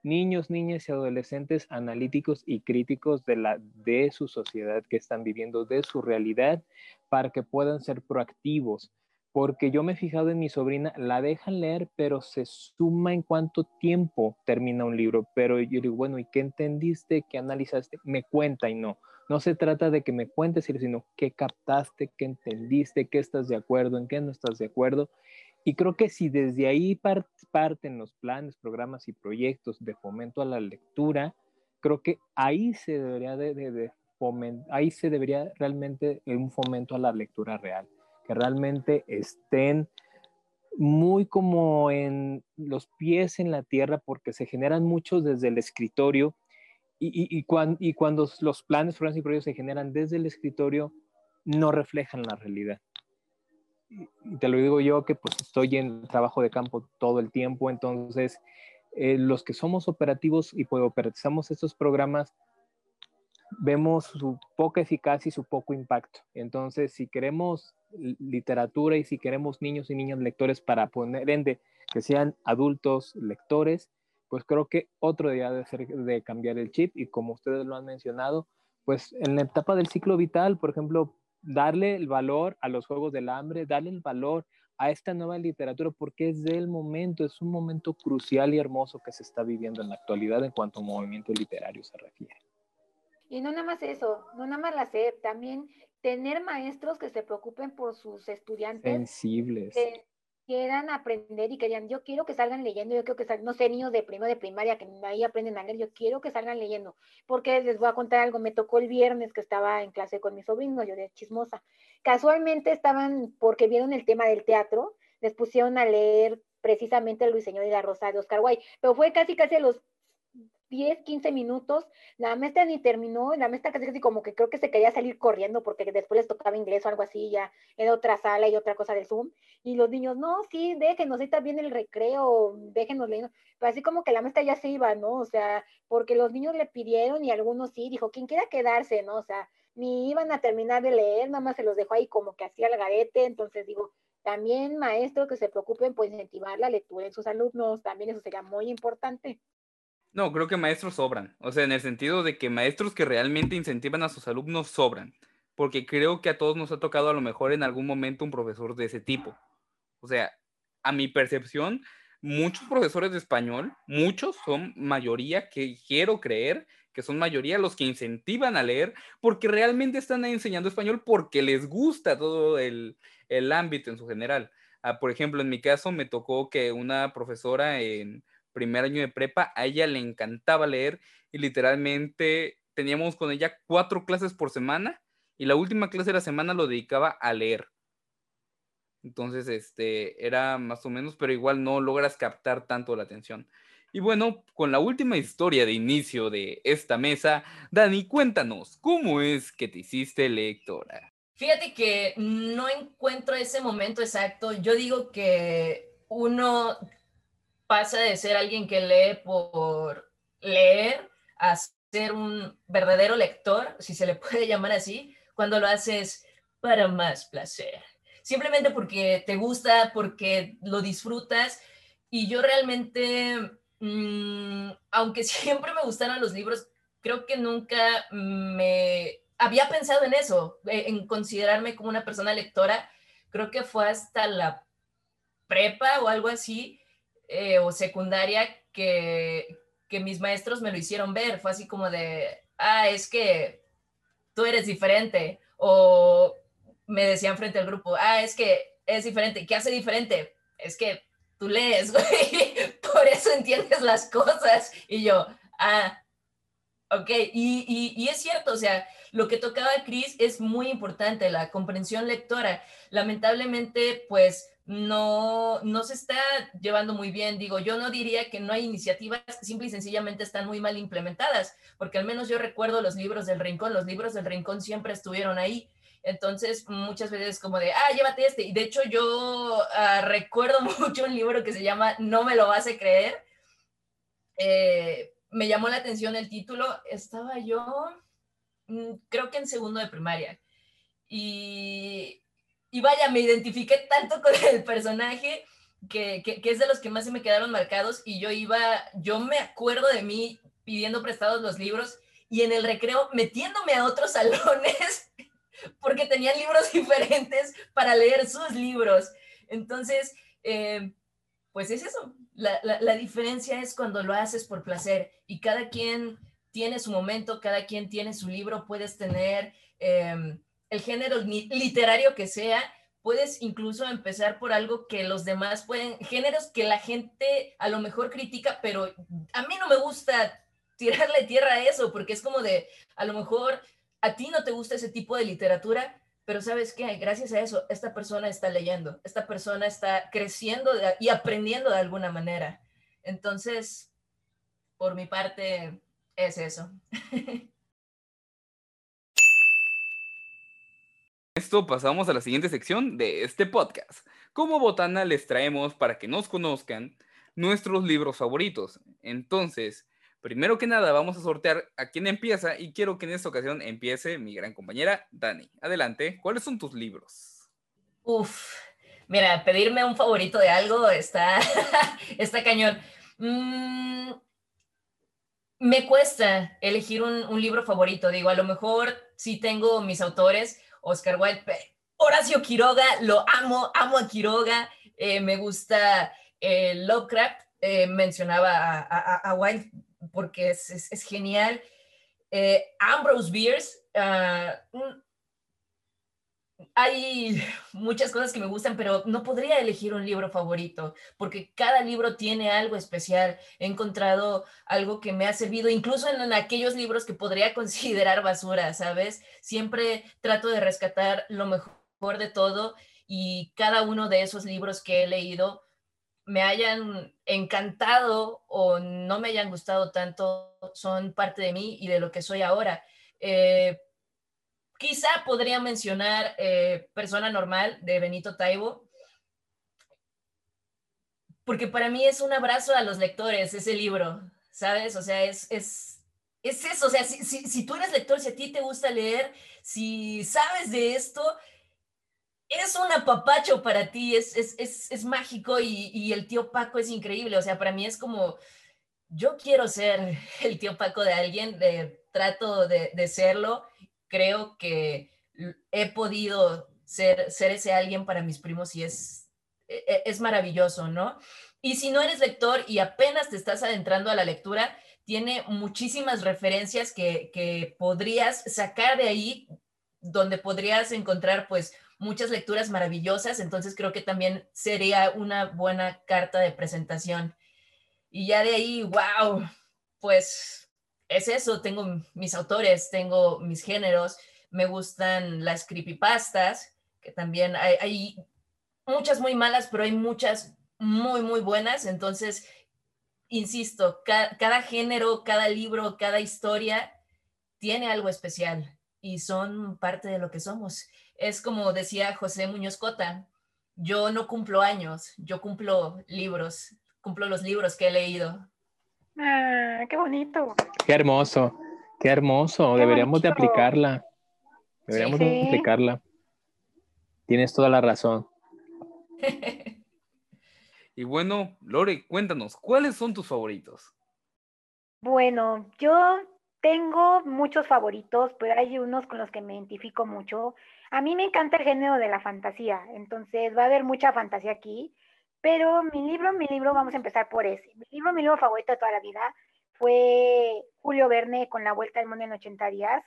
niños, niñas y adolescentes analíticos y críticos de, la, de su sociedad que están viviendo, de su realidad, para que puedan ser proactivos porque yo me he fijado en mi sobrina, la dejan leer, pero se suma en cuánto tiempo termina un libro. Pero yo digo, bueno, ¿y qué entendiste? ¿Qué analizaste? Me cuenta y no. No se trata de que me cuentes, sino qué captaste, qué entendiste, qué estás de acuerdo, en qué no estás de acuerdo. Y creo que si desde ahí parten los planes, programas y proyectos de fomento a la lectura, creo que ahí se debería de, de, ahí se debería realmente un fomento a la lectura real que realmente estén muy como en los pies en la tierra porque se generan muchos desde el escritorio y, y, cuando, y cuando los planes, programas y proyectos se generan desde el escritorio, no reflejan la realidad. Y te lo digo yo que pues estoy en trabajo de campo todo el tiempo, entonces eh, los que somos operativos y pues operatizamos estos programas, vemos su poca eficacia y su poco impacto. Entonces, si queremos literatura y si queremos niños y niñas lectores para poner, ende, que sean adultos lectores, pues creo que otro día de ser de cambiar el chip y como ustedes lo han mencionado, pues en la etapa del ciclo vital, por ejemplo, darle el valor a los juegos del hambre, darle el valor a esta nueva literatura porque es del momento, es un momento crucial y hermoso que se está viviendo en la actualidad en cuanto a movimiento literario se refiere. Y no nada más eso, no nada más la SEP, también tener maestros que se preocupen por sus estudiantes. Sensibles. quieran aprender y querían, yo quiero que salgan leyendo, yo quiero que salgan, no sé, niños de primero de primaria que ahí aprenden a leer, yo quiero que salgan leyendo, porque les voy a contar algo, me tocó el viernes que estaba en clase con mi sobrino, yo de chismosa. Casualmente estaban, porque vieron el tema del teatro, les pusieron a leer precisamente el Ruiseñor y la Rosa de Oscar Wilde, pero fue casi casi a los 10, 15 minutos, la maestra ni terminó, la maestra casi, casi como que creo que se quería salir corriendo porque después les tocaba inglés o algo así, ya era otra sala y otra cosa de Zoom, y los niños, no, sí, déjenos, ahorita viene el recreo, déjenos leer, pero así como que la maestra ya se iba, ¿no? O sea, porque los niños le pidieron y algunos sí, dijo, quien quiera quedarse, ¿no? O sea, ni iban a terminar de leer, nada más se los dejó ahí como que hacía el garete, entonces digo, también maestros que se preocupen por incentivar la lectura en sus alumnos, también eso sería muy importante. No, creo que maestros sobran. O sea, en el sentido de que maestros que realmente incentivan a sus alumnos sobran. Porque creo que a todos nos ha tocado a lo mejor en algún momento un profesor de ese tipo. O sea, a mi percepción, muchos profesores de español, muchos son mayoría que quiero creer que son mayoría los que incentivan a leer porque realmente están enseñando español porque les gusta todo el, ámbito en su general. Ah, por ejemplo, en mi caso me tocó que una profesora en primer año de prepa, a ella le encantaba leer y literalmente teníamos con ella cuatro clases por semana y la última clase de la semana lo dedicaba a leer. Entonces, este, era más o menos, pero igual no logras captar tanto la atención. Y bueno, con la última historia de inicio de esta mesa, Dani, cuéntanos, ¿cómo es que te hiciste lectora? Fíjate que no encuentro ese momento exacto. Yo digo que uno pasa de ser alguien que lee por leer a ser un verdadero lector, si se le puede llamar así, cuando lo haces para más placer. Simplemente porque te gusta, porque lo disfrutas. Y yo realmente, mm, aunque siempre me gustaron los libros, creo que nunca me había pensado en eso, eh, en considerarme como una persona lectora. Creo que fue hasta la prepa o algo así eh, o secundaria que, que mis maestros me lo hicieron ver. Fue así como de, ah, es que tú eres diferente. O me decían frente al grupo, ah, es que es diferente. ¿Qué hace diferente? Es que tú lees, güey. Por eso entiendes las cosas. Y yo, ah, ok. Y, y, y es cierto, o sea, lo que tocaba Chris es muy importante, la comprensión lectora. Lamentablemente, pues no, no se está llevando muy bien. Digo, yo no diría que no hay iniciativas simple y sencillamente están muy mal implementadas, porque al menos yo recuerdo los libros del Rincón, los libros del Rincón siempre estuvieron ahí. Entonces, muchas veces como de, ah, llévate este. Y de hecho, yo ah, recuerdo mucho un libro que se llama No me lo vas a creer. Eh, me llamó la atención el título. Estaba yo, mm, creo que en segundo de primaria. Y y vaya, me identifiqué tanto con el personaje que, que, es de los que más se me quedaron marcados y yo iba, yo me acuerdo de mí pidiendo prestados los libros y en el recreo metiéndome a otros salones porque tenían libros diferentes para leer sus libros. Entonces, eh, pues es eso, la, la, diferencia es cuando lo haces por placer y cada quien tiene su momento, cada quien tiene su libro, puedes tener... Eh, el género literario que sea, puedes incluso empezar por algo que los demás pueden, géneros que la gente a lo mejor critica, pero a mí no me gusta tirarle tierra a eso, porque es como de, a lo mejor a ti no te gusta ese tipo de literatura, pero sabes qué, gracias a eso, esta persona está leyendo, esta persona está creciendo y aprendiendo de alguna manera. Entonces, por mi parte, es eso. esto pasamos a la siguiente sección de este podcast. Como botana les traemos para que nos conozcan nuestros libros favoritos. Entonces, primero que nada vamos a sortear a quién empieza y quiero que en esta ocasión empiece mi gran compañera Dani. Adelante, ¿cuáles son tus libros? Uf, mira, pedirme un favorito de algo está, está cañón. Mm, me cuesta elegir un, un libro favorito, digo, a lo mejor sí tengo mis autores, Oscar Wilde, Horacio Quiroga, lo amo, amo a Quiroga, eh, me gusta eh, Lovecraft, eh, mencionaba a, Wilde porque es, genial. Ambrose Bierce, ah, hay muchas cosas que me gustan, pero no podría elegir un libro favorito, porque cada libro tiene algo especial. He encontrado algo que me ha servido, incluso en, aquellos libros que podría considerar basura, ¿sabes? Siempre trato de rescatar lo mejor de todo y cada uno de esos libros que he leído me hayan encantado o no me hayan gustado tanto, son parte de mí y de lo que soy ahora. Eh, Quizá podría mencionar eh, Persona Normal de Benito Taibo, porque para mí es un abrazo a los lectores ese libro, ¿sabes? O sea, es, es, es eso, o sea, si, tú eres lector, si a ti te gusta leer, si sabes de esto, es un apapacho para ti, es, es, es, es mágico y, y, el tío Paco es increíble, o sea, para mí es como, yo quiero ser el tío Paco de alguien, trato de, de serlo creo que he podido ser, ser ese alguien para mis primos y es, e, e, es maravilloso, ¿no? Y si no eres lector y apenas te estás adentrando a la lectura, tiene muchísimas referencias que, que podrías sacar de ahí, donde podrías encontrar pues muchas lecturas maravillosas, entonces creo que también sería una buena carta de presentación. Y ya de ahí, wow, pues es eso, tengo mis autores, tengo mis géneros, me gustan las creepypastas, que también hay, muchas muy malas, pero hay muchas muy, muy buenas, entonces, insisto, cada género, cada libro, cada historia tiene algo especial y son parte de lo que somos. Es como decía José Muñoz Cota, yo no cumplo años, yo cumplo libros, cumplo los libros que he leído. Ah, qué bonito. Qué hermoso, qué hermoso. Deberíamos de aplicarla. Deberíamos de aplicarla. Tienes toda la razón. y bueno, Lore, cuéntanos, ¿cuáles son tus favoritos? Bueno, yo tengo muchos favoritos, pero hay unos con los que me identifico mucho. A mí me encanta el género de la fantasía, entonces va a haber mucha fantasía aquí. Pero mi libro, mi libro, vamos a empezar por ese. Mi libro, mi libro favorito de toda la vida fue Julio Verne con La Vuelta al Mundo en 80 días.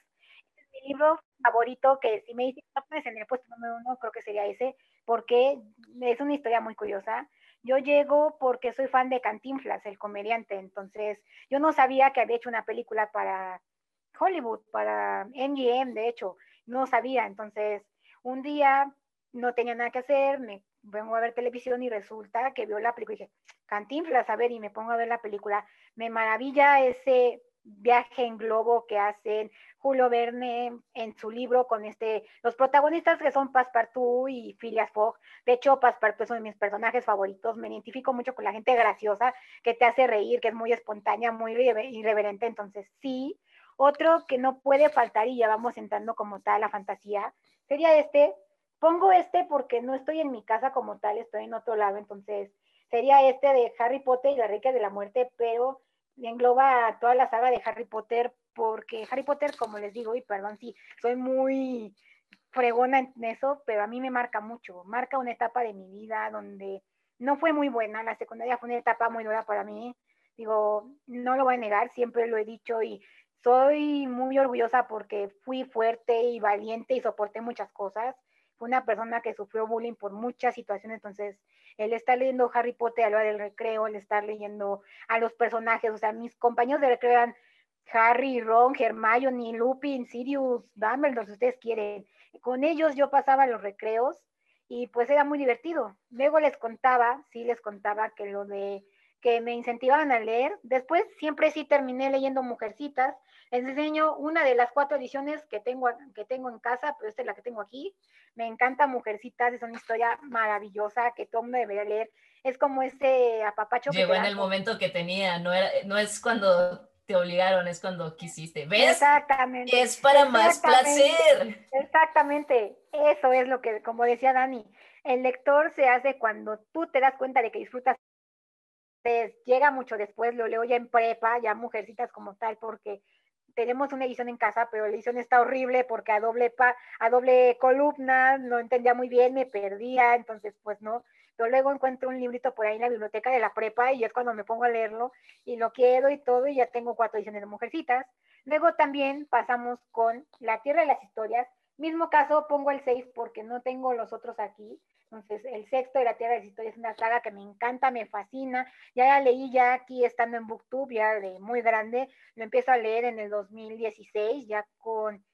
Es mi libro favorito que si me dicen, no puedes en el puesto número uno, creo que sería ese, porque es una historia muy curiosa. Yo llego porque soy fan de Cantinflas, el comediante, entonces yo no sabía que había hecho una película para Hollywood, para MGM, de hecho, no sabía, entonces un día no tenía nada que hacer, me vengo a ver televisión y resulta que vio la película y dije, Cantinflas, a ver, y me pongo a ver la película. Me maravilla ese viaje en globo que hacen Julio Verne en su libro con este, los protagonistas que son Passepartout y Phileas Fogg. De hecho, Passepartout es uno de mis personajes favoritos. Me identifico mucho con la gente graciosa que te hace reír, que es muy espontánea, muy irreverente. Entonces, sí. Otro que no puede faltar y ya vamos entrando como tal a la fantasía sería este, Pongo este porque no estoy en mi casa como tal, estoy en otro lado, entonces sería este de Harry Potter y la Rica de la Muerte, pero engloba toda la saga de Harry Potter porque Harry Potter, como les digo, y perdón si soy muy fregona en eso, pero a mí me marca mucho, marca una etapa de mi vida donde no fue muy buena, la secundaria fue una etapa muy dura para mí, digo, no lo voy a negar, siempre lo he dicho y soy muy orgullosa porque fui fuerte y valiente y soporté muchas cosas, fue una persona que sufrió bullying por muchas situaciones, entonces el estar leyendo Harry Potter a lo del recreo, el estar leyendo a los personajes, o sea, mis compañeros de recreo eran Harry, Ron, Hermione, Lupin, Sirius, Dumbledore, si ustedes quieren. Con ellos yo pasaba los recreos y pues era muy divertido. Luego les contaba, sí les contaba que lo de que me incentivaban a leer. Después siempre sí terminé leyendo Mujercitas. Les enseño una de las cuatro ediciones que tengo, que tengo en casa, pero esta es la que tengo aquí. Me encanta Mujercitas, es una historia maravillosa que todo mundo debería leer. Es como ese apapacho. Llegó en el momento que tenía, no, era, no es cuando te obligaron, es cuando quisiste. ¿Ves? Exactamente. Es para más placer. Exactamente. Eso es lo que, como decía Dani, el lector se hace cuando tú te das cuenta de que disfrutas llega mucho después, lo leo ya en prepa, ya mujercitas como tal, porque tenemos una edición en casa, pero la edición está horrible porque a doble, pa, a doble columna, no entendía muy bien, me perdía, entonces pues no. Pero luego encuentro un librito por ahí en la biblioteca de la prepa y es cuando me pongo a leerlo y lo quiero y todo y ya tengo cuatro ediciones de Mujercitas. Luego también pasamos con La Tierra de las Historias, Mismo caso, pongo el 6 porque no tengo los otros aquí. Entonces, el sexto de la Tierra de Historia es una saga que me encanta, me fascina. Ya la leí ya aquí estando en Booktube, ya de muy grande. Lo empiezo a leer en el 2016, ya con,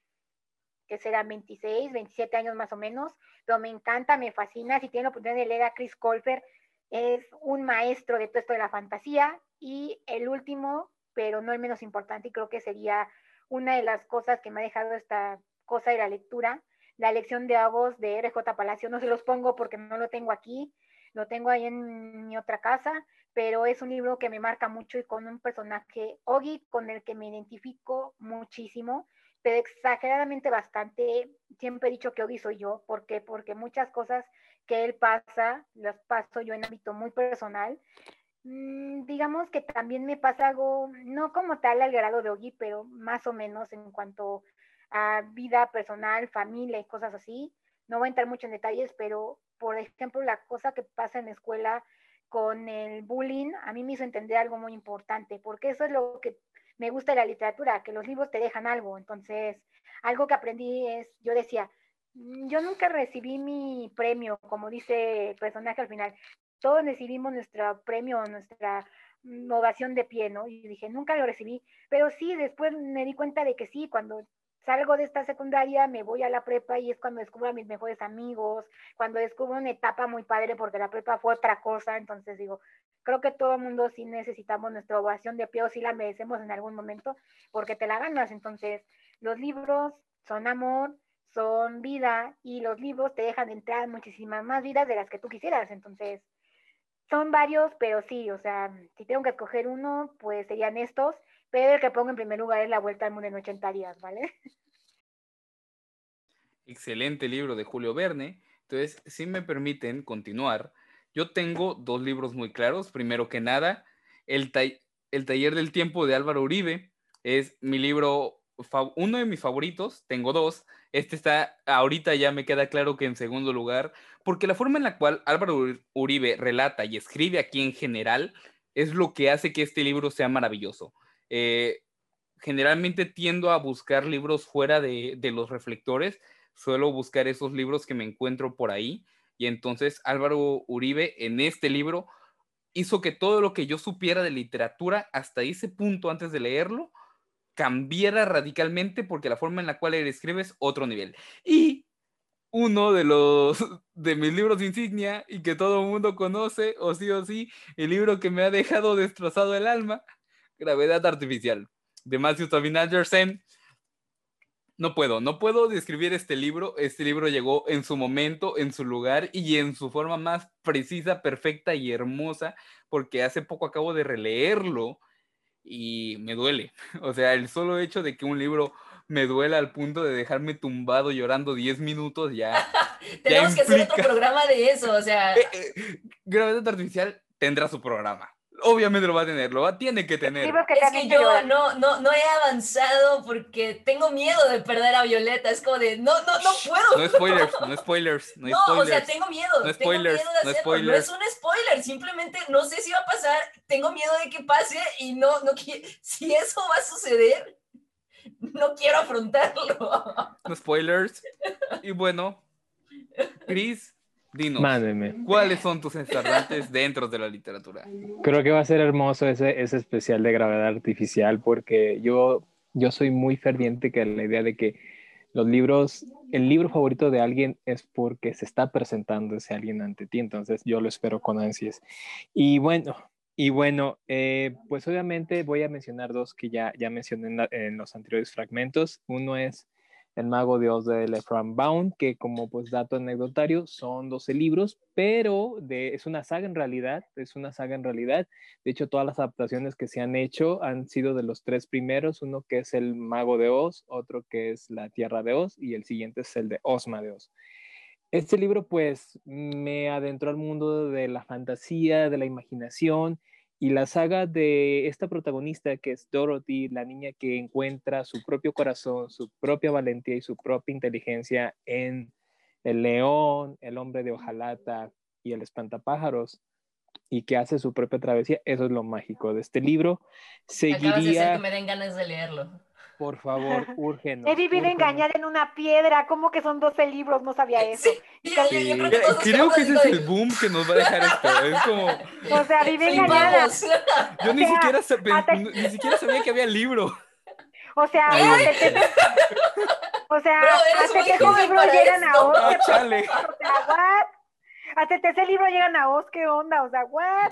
que será 26, 27 años más o menos. Pero me encanta, me fascina. Si tienen la oportunidad de leer a Chris Colfer, es un maestro de todo esto de la fantasía. Y el último, pero no el menos importante, y creo que sería una de las cosas que me ha dejado esta cosa de la lectura, la lección de Agos de RJ Palacio. No se los pongo porque no lo tengo aquí, lo tengo ahí en mi otra casa, pero es un libro que me marca mucho y con un personaje, Ogi, con el que me identifico muchísimo, pero exageradamente bastante. Siempre he dicho que Ogi soy yo, ¿por qué? Porque muchas cosas que él pasa, las paso yo en ámbito muy personal. Mm, digamos que también me pasa algo, no como tal al grado de Ogi, pero más o menos en cuanto a vida personal, familia y cosas así. No voy a entrar mucho en detalles, pero por ejemplo, la cosa que pasa en la escuela con el bullying, a mí me hizo entender algo muy importante, porque eso es lo que me gusta de la literatura, que los libros te dejan algo. Entonces, algo que aprendí es, yo decía, mm, yo nunca recibí mi premio, como dice el personaje al final. Todos recibimos nuestro premio, nuestra ovación de pie, ¿no? Y dije, nunca lo recibí, pero sí, después me di cuenta de que sí, cuando salgo de esta secundaria, me voy a la prepa y es cuando descubro a mis mejores amigos, cuando descubro una etapa muy padre porque la prepa fue otra cosa, entonces digo, creo que todo el mundo sí necesitamos nuestra ovación de pie o sí la merecemos en algún momento porque te la ganas, entonces los libros son amor, son vida y los libros te dejan entrar muchísimas más vidas de las que tú quisieras, entonces son varios, pero sí, o sea, si tengo que escoger uno, pues serían estos pero el que pongo en primer lugar es La Vuelta al Mundo en 80 días, ¿vale? Excelente libro de Julio Verne. Entonces, si me permiten continuar, yo tengo dos libros muy claros. Primero que nada, El, el Taller del Tiempo de Álvaro Uribe. Es mi libro, uno de mis favoritos. Tengo dos. Este está, ahorita ya me queda claro que en segundo lugar, porque la forma en la cual Álvaro Uribe relata y escribe aquí en general es lo que hace que este libro sea maravilloso. Eh, generalmente tiendo a buscar libros fuera de, los reflectores, suelo buscar esos libros que me encuentro por ahí. Y entonces Álvaro Uribe en este libro hizo que todo lo que yo supiera de literatura hasta ese punto antes de leerlo cambiara radicalmente porque la forma en la cual él escribe es otro nivel. Y uno de los de mis libros insignia y que todo el mundo conoce, o sí o sí, el libro que me ha dejado destrozado el alma, Gravedad Artificial, de Matthew Tobin Anderson. No puedo, no puedo describir este libro. Este libro llegó en su momento, en su lugar y en su forma más precisa, perfecta y hermosa, porque hace poco acabo de releerlo y me duele. O sea, el solo hecho de que un libro me duela al punto de dejarme tumbado llorando 10 minutos ya. Tenemos que hacer otro programa de eso, o sea. Eh, eh, Gravedad Artificial tendrá su programa obviamente lo va a tener, lo va, tiene que tener. es que yo no, no, no he avanzado porque tengo miedo de perder a Violeta. Es como de, no, no, no puedo. No spoilers, no spoilers. No, no o sea, tengo miedo. No spoilers, tengo miedo de hacerlo. No, es un spoiler, simplemente no sé si va a pasar. Tengo miedo de que pase y no, no si eso va a suceder, no quiero afrontarlo. No spoilers. Y bueno, Chris, Dinos, Mándeme. ¿cuáles son tus estandartes dentro de la literatura? Creo que va a ser hermoso ese, ese especial de gravedad artificial porque yo, yo soy muy ferviente que la idea de que los libros, el libro favorito de alguien es porque se está presentando ese alguien ante ti, entonces yo lo espero con ansias. Y bueno, y bueno, eh, pues obviamente voy a mencionar dos que ya, ya mencioné en los anteriores fragmentos. Uno es el Mago Dios de Lefranc Bound, que como pues dato anecdotario son 12 libros, pero de, es una saga en realidad, es una saga en realidad. De hecho, todas las adaptaciones que se han hecho han sido de los tres primeros, uno que es el Mago de Oz, otro que es la Tierra de Oz y el siguiente es el de Osma de Oz. Este libro pues me adentró al mundo de la fantasía, de la imaginación y la saga de esta protagonista que es Dorothy, la niña que encuentra su propio corazón, su propia valentía y su propia inteligencia en el león, el hombre de hojalata y el espantapájaros y que hace su propia travesía, eso es lo mágico de este libro. Seguiría... que me den ganas de leerlo. Por favor, urgen. He vivido engañada en una piedra. ¿Cómo que son 12 libros? No sabía eso. creo que, ese es el boom que nos va a dejar esto. Es como. O sea, viví engañada. Yo ni, siquiera sabía, ni siquiera sabía que había libro. O sea, hasta que, o sea, hasta que ese libro llegan a Oz. O sea, what? Hasta que ese libro llegan a Oz, ¿qué onda? O sea, what?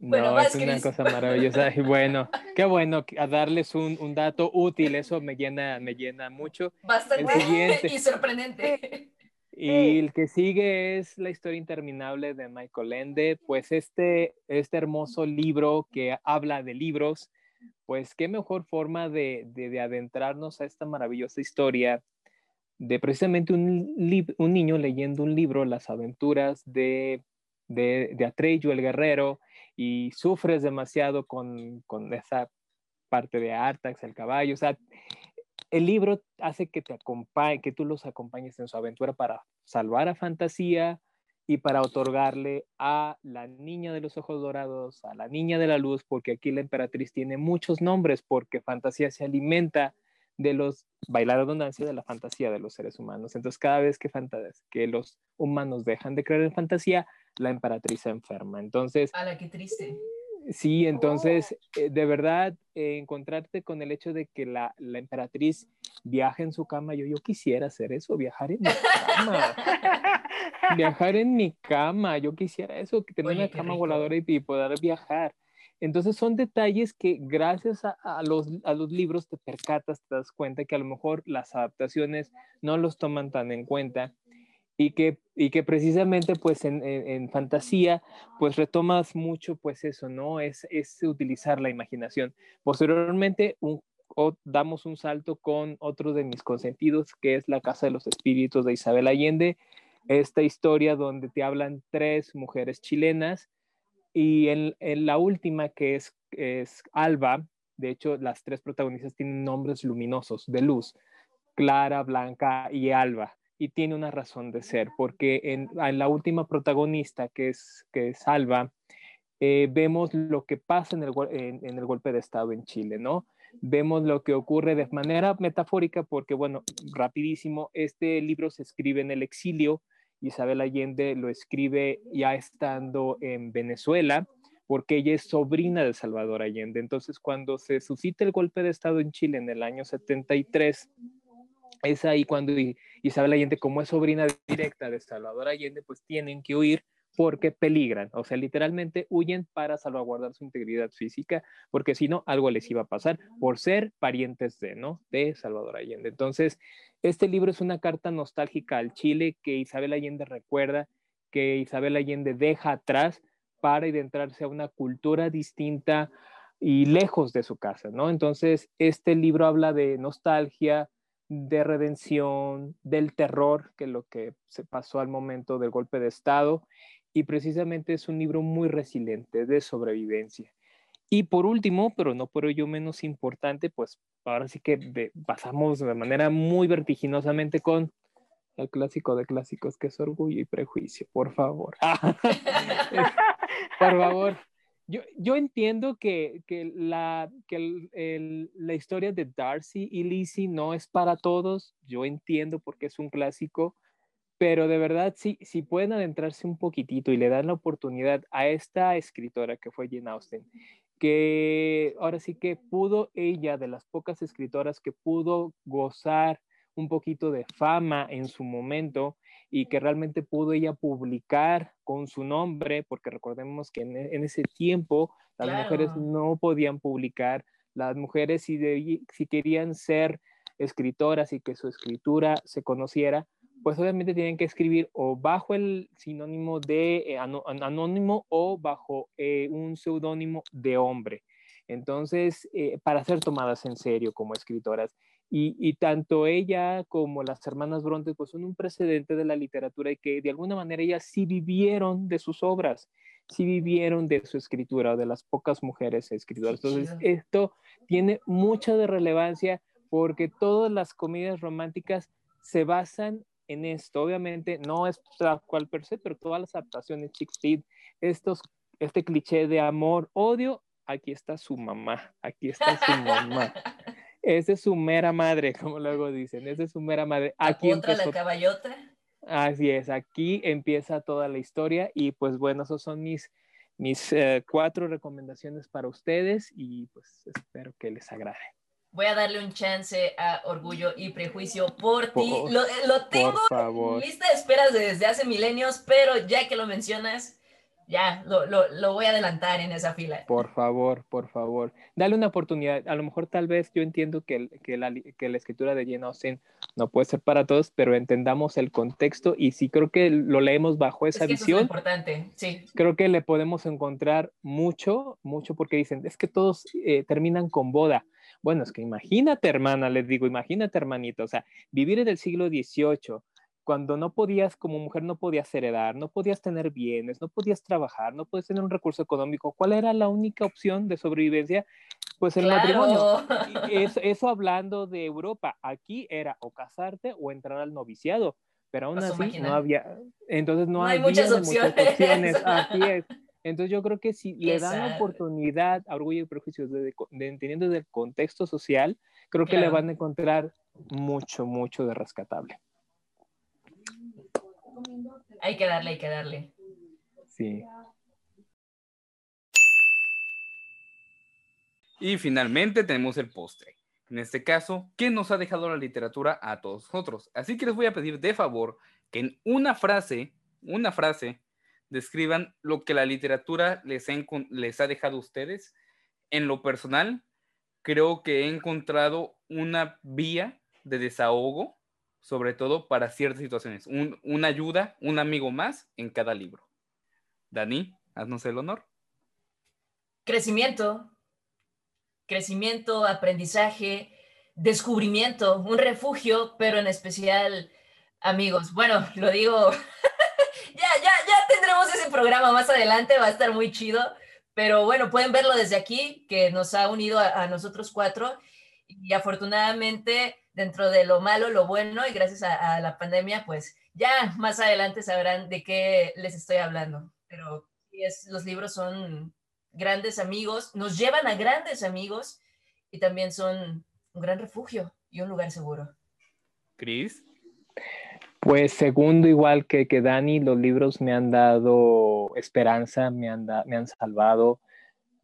No, es una cosa maravillosa. Y bueno, qué bueno a darles un, un, dato útil, eso me llena, me llena mucho. Bastante y sorprendente. Y el que sigue es la historia interminable de Michael Ende, pues este, este hermoso libro que habla de libros, pues qué mejor forma de, de, adentrarnos a esta maravillosa historia de precisamente un, un niño leyendo un libro, Las aventuras de, de, de Atreyu el guerrero, y sufres demasiado con, con esa parte de Artax, el caballo. O sea, el libro hace que te acompañe, que tú los acompañes en su aventura para salvar a Fantasía y para otorgarle a la niña de los ojos dorados, a la niña de la luz, porque aquí la emperatriz tiene muchos nombres, porque Fantasía se alimenta de los, bailar redundancia, de la fantasía de los seres humanos. Entonces, cada vez que, que los humanos dejan de creer en fantasía, la emperatriz se enferma. Entonces... A la que triste. Sí, entonces, oh. eh, de verdad, eh, encontrarte con el hecho de que la, la, emperatriz viaja en su cama, yo, yo quisiera hacer eso, viajar en mi cama. viajar en mi cama, yo quisiera eso, que tener una cama voladora y, y, poder viajar. Entonces son detalles que gracias a, a, los, a los libros te percatas, te das cuenta que a lo mejor las adaptaciones no los toman tan en cuenta y que, y que precisamente pues en, en, fantasía pues retomas mucho pues eso, ¿no? Es, es utilizar la imaginación. Posteriormente damos un salto con otro de mis consentidos que es La Casa de los Espíritus de Isabel Allende, esta historia donde te hablan tres mujeres chilenas y en, en la última que es, es Alba, de hecho las tres protagonistas tienen nombres luminosos de luz, Clara, Blanca y Alba y tiene una razón de ser, porque en, la última protagonista, que es, que es eh, vemos lo que pasa en el, en, el golpe de Estado en Chile, ¿no? Vemos lo que ocurre de manera metafórica, porque, bueno, rapidísimo, este libro se escribe en el exilio, Isabel Allende lo escribe ya estando en Venezuela, porque ella es sobrina de Salvador Allende. Entonces, cuando se suscita el golpe de Estado en Chile en el año 73, es ahí cuando Isabel Allende, como es sobrina directa de Salvador Allende, pues tienen que huir porque peligran, o sea, literalmente huyen para salvaguardar su integridad física, porque si no, algo les iba a pasar por ser parientes de, ¿no? De Salvador Allende. Entonces, este libro es una carta nostálgica al Chile que Isabel Allende recuerda, que Isabel Allende deja atrás para adentrarse a una cultura distinta y lejos de su casa, ¿no? Entonces, este libro habla de nostalgia, de redención, del terror, que es lo que se pasó al momento del golpe de Estado, y precisamente es un libro muy resiliente de sobrevivencia. Y por último, pero no por ello menos importante, pues ahora sí que pasamos de manera muy vertiginosamente con el clásico de clásicos, que es Orgullo y Prejuicio, por favor. por favor. Yo, yo entiendo que, que, la, que el, la historia de Darcy y Lizzie no es para todos, yo entiendo porque es un clásico, pero de verdad, sí, si pueden adentrarse un poquitito y le dan la oportunidad a esta escritora que fue Jane Austen, que ahora sí que pudo ella, de las pocas escritoras que pudo gozar un poquito de fama en su momento y que realmente pudo ella publicar con su nombre, porque recordemos que en, e, ese tiempo las mujeres no podían publicar, las mujeres si, si querían ser escritoras y que su escritura se conociera, pues obviamente tienen que escribir o bajo el sinónimo de eh, anónimo o bajo eh, un seudónimo de hombre. Entonces, eh, para ser tomadas en serio como escritoras. Y, tanto ella como las hermanas Bronte pues son un precedente de la literatura y que de alguna manera ellas sí vivieron de sus obras, sí vivieron de su escritura o de las pocas mujeres escritoras. Entonces esto tiene mucha de relevancia porque todas las comedias románticas se basan en esto. Obviamente no es tal cual per se, pero todas las adaptaciones chick estos, este cliché de amor, odio, aquí está su mamá, aquí está su mamá. Es su mera madre, como luego dicen. Es su mera madre. Aquí ¿Contra la caballota? Así es, aquí empieza toda la historia y pues bueno, esos son mis, mis eh, cuatro recomendaciones para ustedes y pues espero que les agrade. Voy a darle un chance a Orgullo y Prejuicio por, ti. Lo, lo tengo lista de esperas desde hace milenios, pero ya que lo mencionas, ya, lo, lo, lo, voy a adelantar en esa fila. Por favor, por favor. Dale una oportunidad. A lo mejor tal vez yo entiendo que, que, la, que la, escritura de Jane Austen no puede ser para todos, pero entendamos el contexto y sí creo que lo leemos bajo esa visión. es importante, sí. Creo que le podemos encontrar mucho, mucho porque dicen, es que todos eh, terminan con boda. Bueno, es que imagínate, hermana, les digo, imagínate, hermanito, o sea, vivir en el siglo XVIII, cuando no podías, como mujer, no podías heredar, no podías tener bienes, no podías trabajar, no podías tener un recurso económico, ¿cuál era la única opción de sobrevivencia? Pues el matrimonio. Eso, eso, hablando de Europa, aquí era o casarte o entrar al noviciado, pero aún así no había, entonces no, hay muchas opciones. Muchas opciones. Así es. Entonces yo creo que si le dan la oportunidad a Orgullo y Prejuicios de, de, entendiendo del contexto social, creo que le van a encontrar mucho, mucho de rescatable. Hay que darle, hay que darle. Sí. Y finalmente tenemos el postre. En este caso, ¿qué nos ha dejado la literatura a todos nosotros? Así que les voy a pedir de favor que en una frase, una frase, describan lo que la literatura les, les ha dejado a ustedes. En lo personal, creo que he encontrado una vía de desahogo sobre todo para ciertas situaciones. Un, una ayuda, un amigo más en cada libro. Dani, haznos el honor. Crecimiento, crecimiento, aprendizaje, descubrimiento, un refugio, pero en especial amigos. Bueno, lo digo, ya, ya, ya tendremos ese programa más adelante, va a estar muy chido, pero bueno, pueden verlo desde aquí, que nos ha unido a nosotros cuatro y afortunadamente dentro de lo malo, lo bueno, y gracias a, la pandemia, pues ya más adelante sabrán de qué les estoy hablando. Pero es, los libros son grandes amigos, nos llevan a grandes amigos y también son un gran refugio y un lugar seguro. Cris. Pues segundo, igual que, que Dani, los libros me han dado esperanza, me han, me han salvado,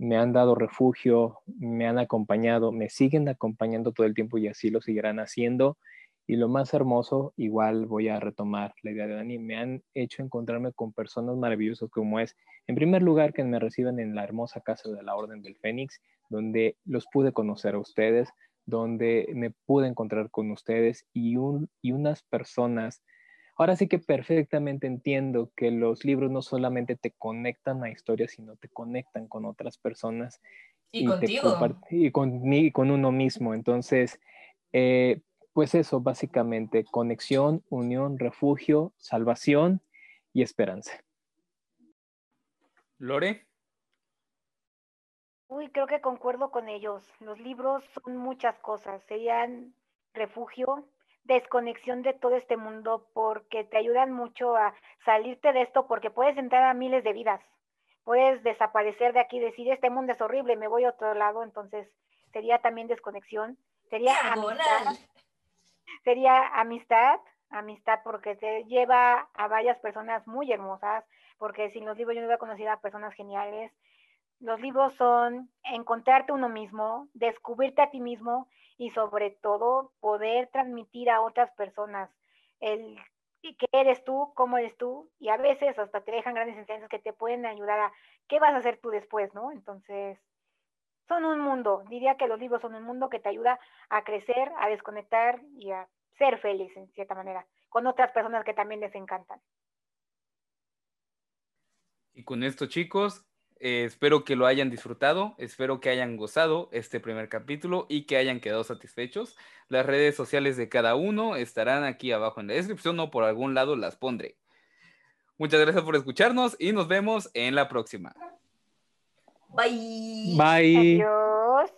me han dado refugio, me han acompañado, me siguen acompañando todo el tiempo y así lo seguirán haciendo. Y lo más hermoso, igual voy a retomar la idea de Dani, me han hecho encontrarme con personas maravillosas como es, en primer lugar, que me reciban en la hermosa casa de la Orden del Fénix, donde los pude conocer a ustedes, donde me pude encontrar con ustedes y, un, y unas personas Ahora sí que perfectamente entiendo que los libros no solamente te conectan a historias, sino te conectan con otras personas. Y, contigo. y, con, y con uno mismo. Entonces, eh, pues eso, básicamente, conexión, unión, refugio, salvación y esperanza. Lore. Uy, creo que concuerdo con ellos. Los libros son muchas cosas. Serían refugio, desconexión de todo este mundo porque te ayudan mucho a salirte de esto porque puedes entrar a miles de vidas. Puedes desaparecer de aquí decir, este mundo es horrible, me voy a otro lado, entonces sería también desconexión, sería amistad, sería amistad, amistad porque te lleva a varias personas muy hermosas, porque sin los libros yo no hubiera conocido a personas geniales. Los libros son encontrarte uno mismo, descubrirte a ti mismo y sobre todo poder transmitir a otras personas el qué eres tú, cómo eres tú, y a veces hasta te dejan grandes enseñanzas que te pueden ayudar a qué vas a hacer tú después, ¿no? Entonces, son un mundo, diría que los libros son un mundo que te ayuda a crecer, a desconectar y a ser feliz en cierta manera, con otras personas que también les encantan. Y con esto, chicos, eh, espero que lo hayan disfrutado, espero que hayan gozado este primer capítulo y que hayan quedado satisfechos. Las redes sociales de cada uno estarán aquí abajo en la descripción o por algún lado las pondré. Muchas gracias por escucharnos y nos vemos en la próxima. Bye. Bye. Adiós.